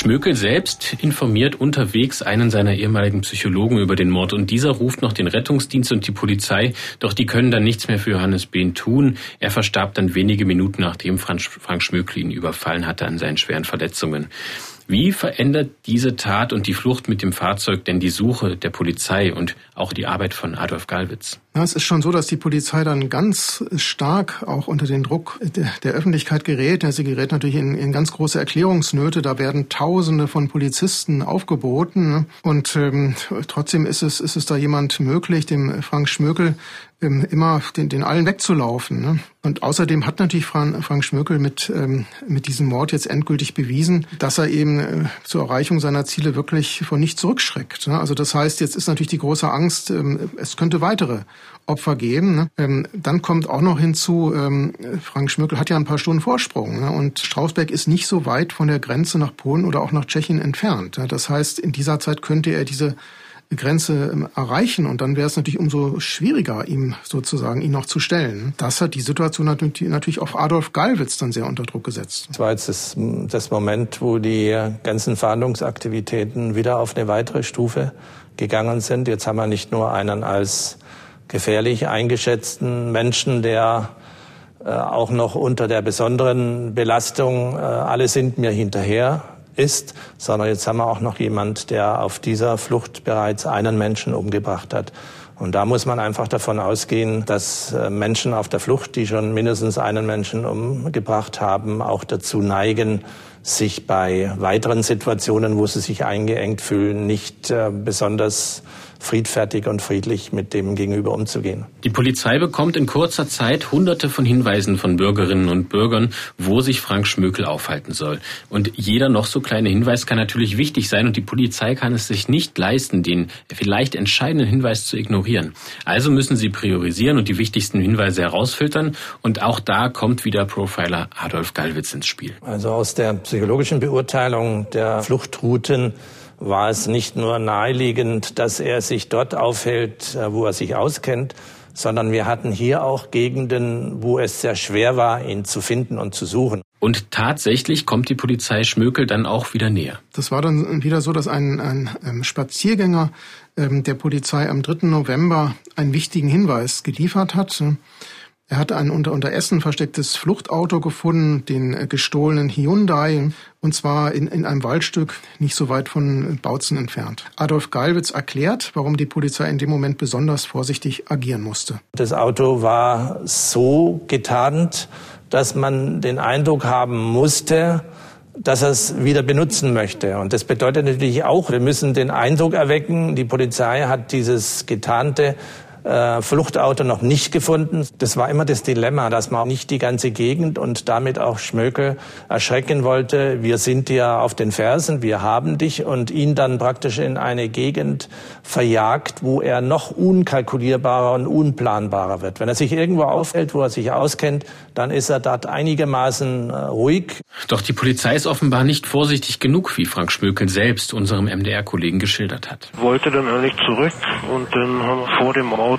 Schmökel selbst informiert unterwegs einen seiner ehemaligen Psychologen über den Mord und dieser ruft noch den Rettungsdienst und die Polizei, doch die können dann nichts mehr für Johannes Behn tun. Er verstarb dann wenige Minuten nachdem Frank Schmökel ihn überfallen hatte an seinen schweren Verletzungen. Wie verändert diese Tat und die Flucht mit dem Fahrzeug denn die Suche der Polizei und auch die Arbeit von Adolf Galwitz? Ja, es ist schon so, dass die Polizei dann ganz stark auch unter den Druck der, Öffentlichkeit gerät. Sie gerät natürlich in, in, ganz große Erklärungsnöte. Da werden Tausende von Polizisten aufgeboten. Und ähm, trotzdem ist es, ist es da jemand möglich, dem Frank Schmökel ähm, immer den, den allen wegzulaufen. Ne? Und außerdem hat natürlich Frank, Frank Schmökel mit, ähm, mit diesem Mord jetzt endgültig bewiesen, dass er eben äh, zur Erreichung seiner Ziele wirklich von nicht zurückschreckt. Ne? Also das heißt, jetzt ist natürlich die große Angst, ähm, es könnte weitere Opfer geben. Ne? Ähm, dann kommt auch noch hinzu, ähm, Frank Schmökel hat ja ein paar Stunden Vorsprung ne? und Strausberg ist nicht so weit von der Grenze nach Polen oder auch nach Tschechien entfernt. Ne? Das heißt, in dieser Zeit könnte er diese Grenze ähm, erreichen und dann wäre es natürlich umso schwieriger, ihm sozusagen ihn noch zu stellen. Das hat die Situation natürlich auch Adolf Gallwitz dann sehr unter Druck gesetzt. Das war jetzt das, das Moment, wo die ganzen Verhandlungsaktivitäten wieder auf eine weitere Stufe gegangen sind. Jetzt haben wir nicht nur einen als gefährlich eingeschätzten Menschen, der äh, auch noch unter der besonderen Belastung, äh, alle sind mir hinterher ist, sondern jetzt haben wir auch noch jemand, der auf dieser Flucht bereits einen Menschen umgebracht hat. Und da muss man einfach davon ausgehen, dass äh, Menschen auf der Flucht, die schon mindestens einen Menschen umgebracht haben, auch dazu neigen, sich bei weiteren Situationen, wo sie sich eingeengt fühlen, nicht besonders friedfertig und friedlich mit dem Gegenüber umzugehen. Die Polizei bekommt in kurzer Zeit hunderte von Hinweisen von Bürgerinnen und Bürgern, wo sich Frank Schmökel aufhalten soll. Und jeder noch so kleine Hinweis kann natürlich wichtig sein und die Polizei kann es sich nicht leisten, den vielleicht entscheidenden Hinweis zu ignorieren. Also müssen sie priorisieren und die wichtigsten Hinweise herausfiltern und auch da kommt wieder Profiler Adolf Gallwitz ins Spiel. Also aus der psychologischen Beurteilung der Fluchtrouten war es nicht nur naheliegend, dass er sich dort aufhält, äh, wo er sich auskennt, sondern wir hatten hier auch Gegenden, wo es sehr schwer war, ihn zu finden und zu suchen. Und tatsächlich kommt die Polizei Schmökel dann auch wieder näher. Das war dann wieder so, dass ein, ein ähm, Spaziergänger ähm, der Polizei am 3. November einen wichtigen Hinweis geliefert hat. Er hat ein unter, unter Essen verstecktes Fluchtauto gefunden, den gestohlenen Hyundai, und zwar in, in einem Waldstück nicht so weit von Bautzen entfernt. Adolf Geilwitz erklärt, warum die Polizei in dem Moment besonders vorsichtig agieren musste. Das Auto war so getarnt, dass man den Eindruck haben musste, dass er es wieder benutzen möchte. Und das bedeutet natürlich auch, wir müssen den Eindruck erwecken, die Polizei hat dieses getarnte äh, Fluchtauto noch nicht gefunden. Das war immer das Dilemma, dass man nicht die ganze Gegend und damit auch Schmökel erschrecken wollte. Wir sind dir auf den Fersen, wir haben dich und ihn dann praktisch in eine Gegend verjagt, wo er noch unkalkulierbarer und unplanbarer wird. Wenn er sich irgendwo aufhält, wo er sich auskennt, dann ist er dort einigermaßen äh, ruhig. Doch die Polizei ist offenbar nicht vorsichtig genug, wie Frank Schmökel selbst unserem MDR-Kollegen geschildert hat. Wollte dann eigentlich zurück und dann haben wir vor dem Auto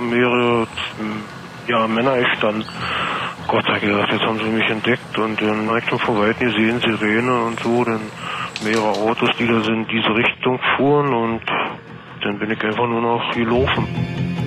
mehrere ja, Männer gestanden. Gott sei Dank, jetzt haben sie mich entdeckt und dann schon von weitem gesehen, Sirene und so, dann mehrere Autos, die da in diese Richtung fuhren und dann bin ich einfach nur noch gelaufen.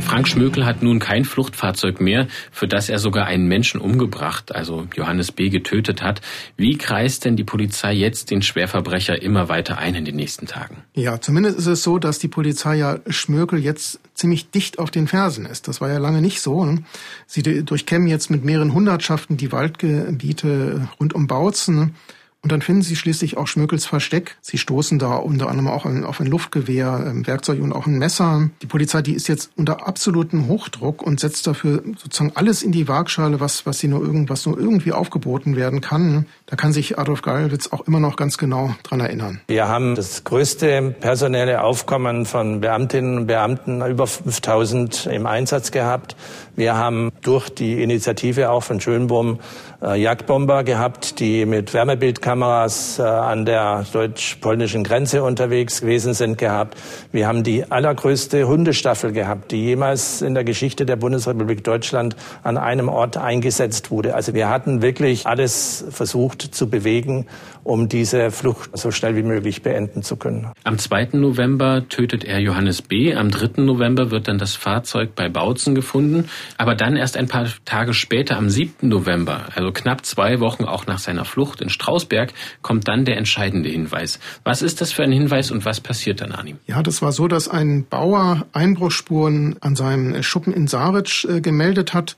Frank Schmökel hat nun kein Fluchtfahrzeug mehr, für das er sogar einen Menschen umgebracht, also Johannes B. getötet hat. Wie kreist denn die Polizei jetzt den Schwerverbrecher immer weiter ein in den nächsten Tagen? Ja, zumindest ist es so, dass die Polizei ja Schmökel jetzt ziemlich dicht auf den Fersen ist. Das war ja lange nicht so. Ne? Sie durchkämmen jetzt mit mehreren Hundertschaften die Waldgebiete rund um Bautzen und dann finden sie schließlich auch Schmökels Versteck. Sie stoßen da unter anderem auch auf ein Luftgewehr, ähm, Werkzeug und auch ein Messer. Die Polizei, die ist jetzt unter absolutem Hochdruck und setzt dafür sozusagen alles in die Waagschale, was, was sie nur irgendwas nur irgendwie aufgeboten werden kann. Da kann sich Adolf Gallwitz auch immer noch ganz genau dran erinnern. Wir haben das größte personelle Aufkommen von Beamtinnen und Beamten, über 5000 im Einsatz gehabt. Wir haben durch die Initiative auch von Schönbohm äh, Jagdbomber gehabt, die mit Wärmebildkameras äh, an der deutsch-polnischen Grenze unterwegs gewesen sind gehabt. Wir haben die allergrößte Hundestaffel gehabt, die jemals in der Geschichte der Bundesrepublik Deutschland an einem Ort eingesetzt wurde. Also wir hatten wirklich alles versucht zu bewegen, um diese Flucht so schnell wie möglich beenden zu können. Am 2. November tötet er Johannes B. Am 3. November wird dann das Fahrzeug bei Bautzen gefunden. Aber dann erst ein paar Tage später, am 7. November, also knapp zwei Wochen auch nach seiner Flucht in Strausberg, kommt dann der entscheidende Hinweis. Was ist das für ein Hinweis und was passiert dann an ihm? Ja, das war so, dass ein Bauer Einbruchsspuren an seinem Schuppen in Saritsch äh, gemeldet hat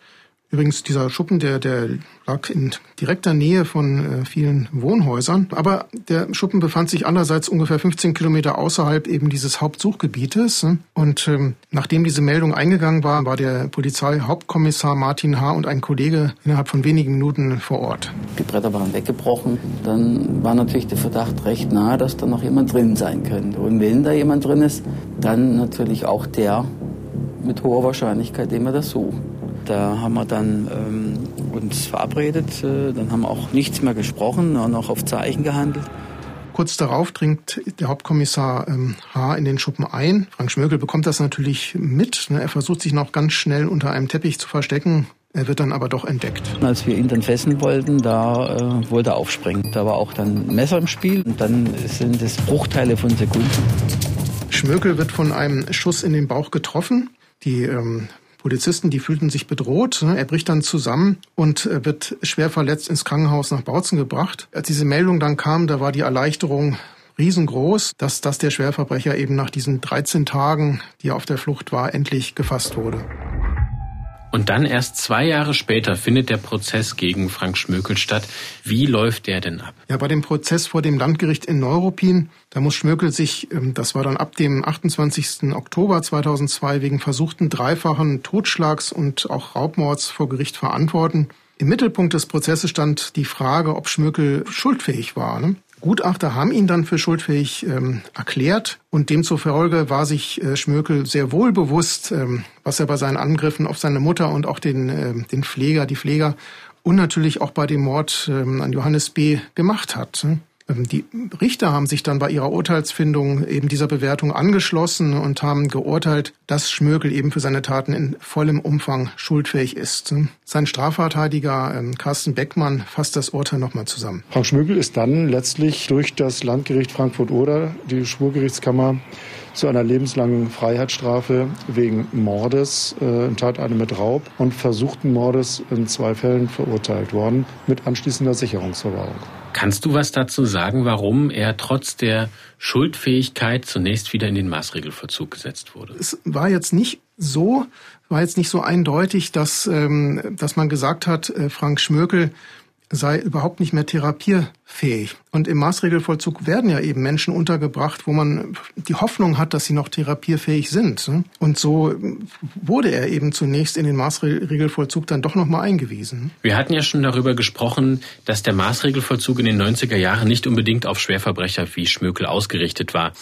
Übrigens, dieser Schuppen, der, der lag in direkter Nähe von äh, vielen Wohnhäusern. Aber der Schuppen befand sich andererseits ungefähr 15 Kilometer außerhalb eben dieses Hauptsuchgebietes. Und ähm, nachdem diese Meldung eingegangen war, war der Polizeihauptkommissar Martin H. und ein Kollege innerhalb von wenigen Minuten vor Ort. Die Bretter waren weggebrochen. Dann war natürlich der Verdacht recht nahe, dass da noch jemand drin sein könnte. Und wenn da jemand drin ist, dann natürlich auch der mit hoher Wahrscheinlichkeit, den wir da suchen. Da haben wir dann ähm, uns verabredet, äh, dann haben wir auch nichts mehr gesprochen und auch auf Zeichen gehandelt. Kurz darauf dringt der Hauptkommissar ähm, H. in den Schuppen ein. Frank Schmögel bekommt das natürlich mit. Ne? Er versucht sich noch ganz schnell unter einem Teppich zu verstecken. Er wird dann aber doch entdeckt. Als wir ihn dann fesseln wollten, da äh, wollte er aufspringen. Da war auch dann ein Messer im Spiel und dann sind es Bruchteile von Sekunden. Schmökel wird von einem Schuss in den Bauch getroffen. Die ähm, Polizisten, die fühlten sich bedroht. Er bricht dann zusammen und äh, wird schwer verletzt ins Krankenhaus nach Bautzen gebracht. Als diese Meldung dann kam, da war die Erleichterung riesengroß, dass, dass der Schwerverbrecher eben nach diesen 13 Tagen, die er auf der Flucht war, endlich gefasst wurde. Und dann erst zwei Jahre später findet der Prozess gegen Frank Schmökel statt. Wie läuft der denn ab? Ja, bei dem Prozess vor dem Landgericht in Neuruppin, da muss Schmökel sich, ähm, das war dann ab dem 28. Oktober 2002, wegen versuchten dreifachen Totschlags und auch Raubmords vor Gericht verantworten. Im Mittelpunkt des Prozesses stand die Frage, ob Schmökel schuldfähig war. Ne? Gutachter haben ihn dann für schuldfähig ähm, erklärt und demzufolge war sich äh, Schmökel sehr wohl bewusst, ähm, was er bei seinen Angriffen auf seine Mutter und auch den, äh, den Pfleger, die Pfleger und natürlich auch bei dem Mord ähm, an Johannes B. gemacht hat. Ne? Ähm, die Richter haben sich dann bei ihrer Urteilsfindung eben dieser Bewertung angeschlossen und haben geurteilt, dass Schmökel eben für seine Taten in vollem Umfang schuldfähig ist. Sein Strafverteidiger ähm, Carsten Beckmann fasst das Urteil nochmal zusammen. Frank Schmökel ist dann letztlich durch das Landgericht Frankfurt-Oder, die Schwurgerichtskammer, zu einer lebenslangen Freiheitsstrafe wegen Mordes äh, in Tateinung mit Raub und versuchten Mordes in zwei Fällen verurteilt worden mit anschließender Sicherungsverwahrung. Kannst du was dazu sagen, warum er trotz der Schuldfähigkeit zunächst wieder in den Maßregelvollzug gesetzt wurde? Es war jetzt nicht so, war jetzt nicht so eindeutig, dass, ähm, dass man gesagt hat, äh, Frank Schmökel sei überhaupt nicht mehr therapierfähig. Und im Maßregelvollzug werden ja eben Menschen untergebracht, wo man die Hoffnung hat, dass sie noch therapierfähig sind. Und so wurde er eben zunächst in den Maßregelvollzug dann doch nochmal eingewiesen. Wir hatten ja schon darüber gesprochen, dass der Maßregelvollzug in den 90er Jahren nicht unbedingt auf Schwerverbrecher wie Schmökel ausgerichtet war.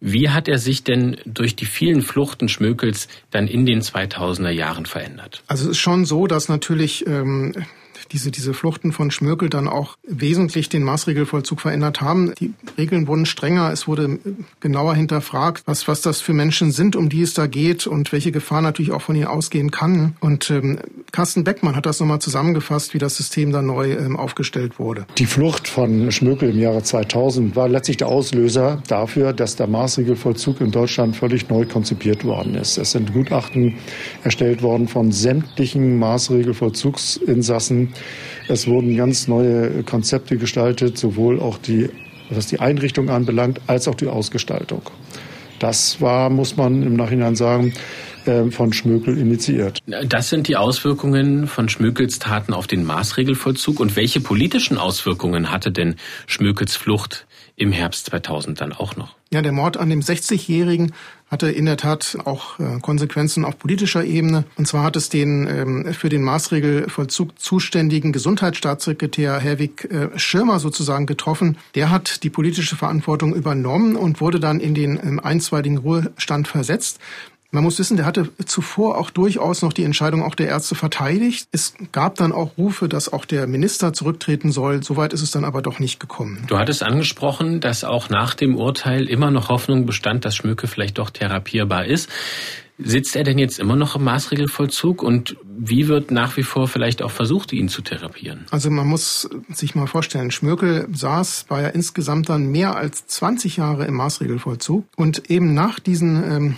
Wie hat er sich denn durch die vielen Fluchten Schmökels dann in den 2000er Jahren verändert? Also es ist schon so, dass natürlich ähm, diese, diese Fluchten von Schmökel dann auch wesentlich den Maßregelvollzug verändert haben. Die Regeln wurden strenger, es wurde genauer hinterfragt, was, was das für Menschen sind, um die es da geht und welche Gefahr natürlich auch von ihnen ausgehen kann. Und ähm, Carsten Beckmann hat das nochmal zusammengefasst, wie das System dann neu ähm, aufgestellt wurde. Die Flucht von Schmökel im Jahre 2000 war letztlich der Auslöser dafür, dass der Maßregelvollzug in Deutschland völlig neu konzipiert worden ist. Es sind Gutachten erstellt worden von sämtlichen Maßregelvollzugsinsassen, es wurden ganz neue Konzepte gestaltet, sowohl auch die, was die Einrichtung anbelangt, als auch die Ausgestaltung. Das war, muss man im Nachhinein sagen, äh, von Schmökel initiiert. Das sind die Auswirkungen von Schmökels Taten auf den Maßregelvollzug. Und welche politischen Auswirkungen hatte denn Schmökels Flucht im Herbst 2000 dann auch noch? Ja, der Mord an dem 60-Jährigen hatte in der Tat auch äh, Konsequenzen auf politischer Ebene. Und zwar hat es den ähm, für den Maßregelvollzug zuständigen Gesundheitsstaatssekretär Herwig äh, Schirmer sozusagen getroffen. Der hat die politische Verantwortung übernommen und wurde dann in den ähm, einstweiligen Ruhestand versetzt. Man muss wissen, der hatte zuvor auch durchaus noch die Entscheidung auch der Ärzte verteidigt. Es gab dann auch Rufe, dass auch der Minister zurücktreten soll. Soweit ist es dann aber doch nicht gekommen. Du hattest angesprochen, dass auch nach dem Urteil immer noch Hoffnung bestand, dass Schmöke vielleicht doch therapierbar ist. Sitzt er denn jetzt immer noch im Maßregelvollzug und wie wird nach wie vor vielleicht auch versucht, ihn zu therapieren? Also man muss sich mal vorstellen, Schmökel saß, war ja insgesamt dann mehr als 20 Jahre im Maßregelvollzug und eben nach diesen ähm,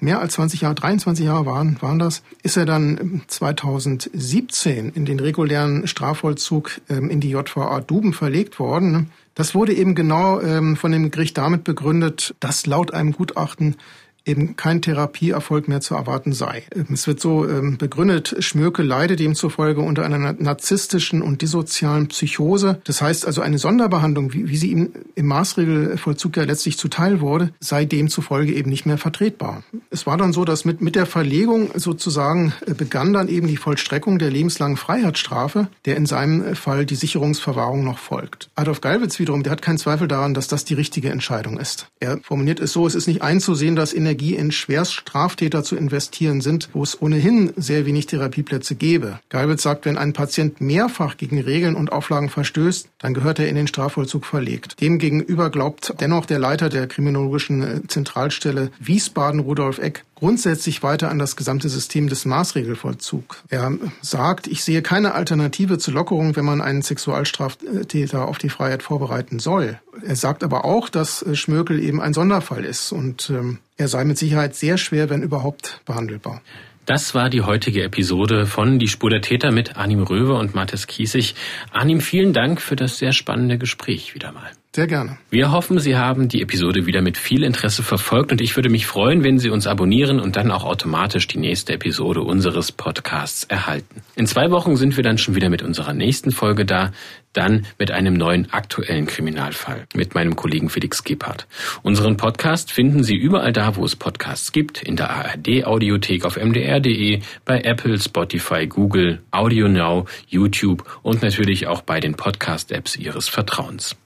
mehr als 20 Jahre, 23 Jahre waren, waren das, ist er dann 2017 in den regulären Strafvollzug ähm, in die JVA Duben verlegt worden. Das wurde eben genau ähm, von dem Gericht damit begründet, dass laut einem Gutachten eben kein Therapieerfolg mehr zu erwarten sei. Es wird so ähm, begründet, Schmöke leide demzufolge unter einer narzisstischen und dissozialen Psychose. Das heißt also eine Sonderbehandlung, wie, sie ihm im Maßregelvollzug ja letztlich zuteil wurde, sei demzufolge eben nicht mehr vertretbar. Es war dann so, dass mit, mit der Verlegung sozusagen äh, begann dann eben die Vollstreckung der lebenslangen Freiheitsstrafe, der in seinem Fall die Sicherungsverwahrung noch folgt. Adolf Geilwitz wiederum, der hat keinen Zweifel daran, dass das die richtige Entscheidung ist. Er formuliert es so, es ist nicht einzusehen, dass Energie in Schwerststraftäter zu investieren sind, wo es ohnehin sehr wenig Therapieplätze gäbe. Geilwitz sagt, wenn ein Patient mehrfach gegen Regeln und Auflagen verstößt, dann gehört er in den Strafvollzug verlegt. Demgegenüber glaubt dennoch der Leiter der kriminologischen Zentralstelle Wiesbaden, Rudolf Eck, grundsätzlich weiter an das gesamte System des Maßregelvollzugs. Er sagt, ich sehe keine Alternative zur Lockerung, wenn man einen Sexualstraftäter auf die Freiheit vorbereiten soll. Er sagt aber auch, dass Schmökel eben ein Sonderfall ist und ähm, er sei mit Sicherheit sehr schwer, wenn überhaupt, behandelbar. Das war die heutige Episode von Die Spur der Täter mit Arnim Röwe und Mathis Kiesig. Arnim, vielen Dank für das sehr spannende Gespräch wieder mal. Sehr gerne. Wir hoffen, Sie haben die Episode wieder mit viel Interesse verfolgt und ich würde mich freuen, wenn Sie uns abonnieren und dann auch automatisch die nächste Episode unseres Podcasts erhalten. In zwei Wochen sind wir dann schon wieder mit unserer nächsten Folge da, dann mit einem neuen aktuellen Kriminalfall mit meinem Kollegen Felix Gebhardt. Unseren Podcast finden Sie überall da, wo es Podcasts gibt, in der ARD Audiothek auf mdr.de, bei Apple, Spotify, Google, AudioNow, YouTube und natürlich auch bei den Podcast-Apps Ihres Vertrauens.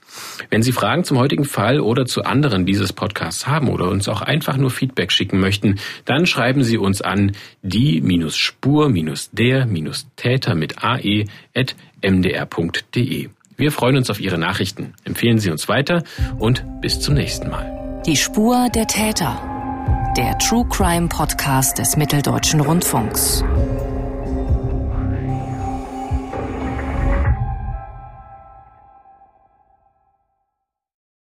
Wenn Sie Fragen zum heutigen Fall oder zu anderen dieses Podcasts haben oder uns auch einfach nur Feedback schicken möchten, dann schreiben Sie uns an die-spur-der-täter mit ae.mdr.de. Wir freuen uns auf Ihre Nachrichten. Empfehlen Sie uns weiter und bis zum nächsten Mal. Die Spur der Täter. Der True Crime Podcast des Mitteldeutschen Rundfunks.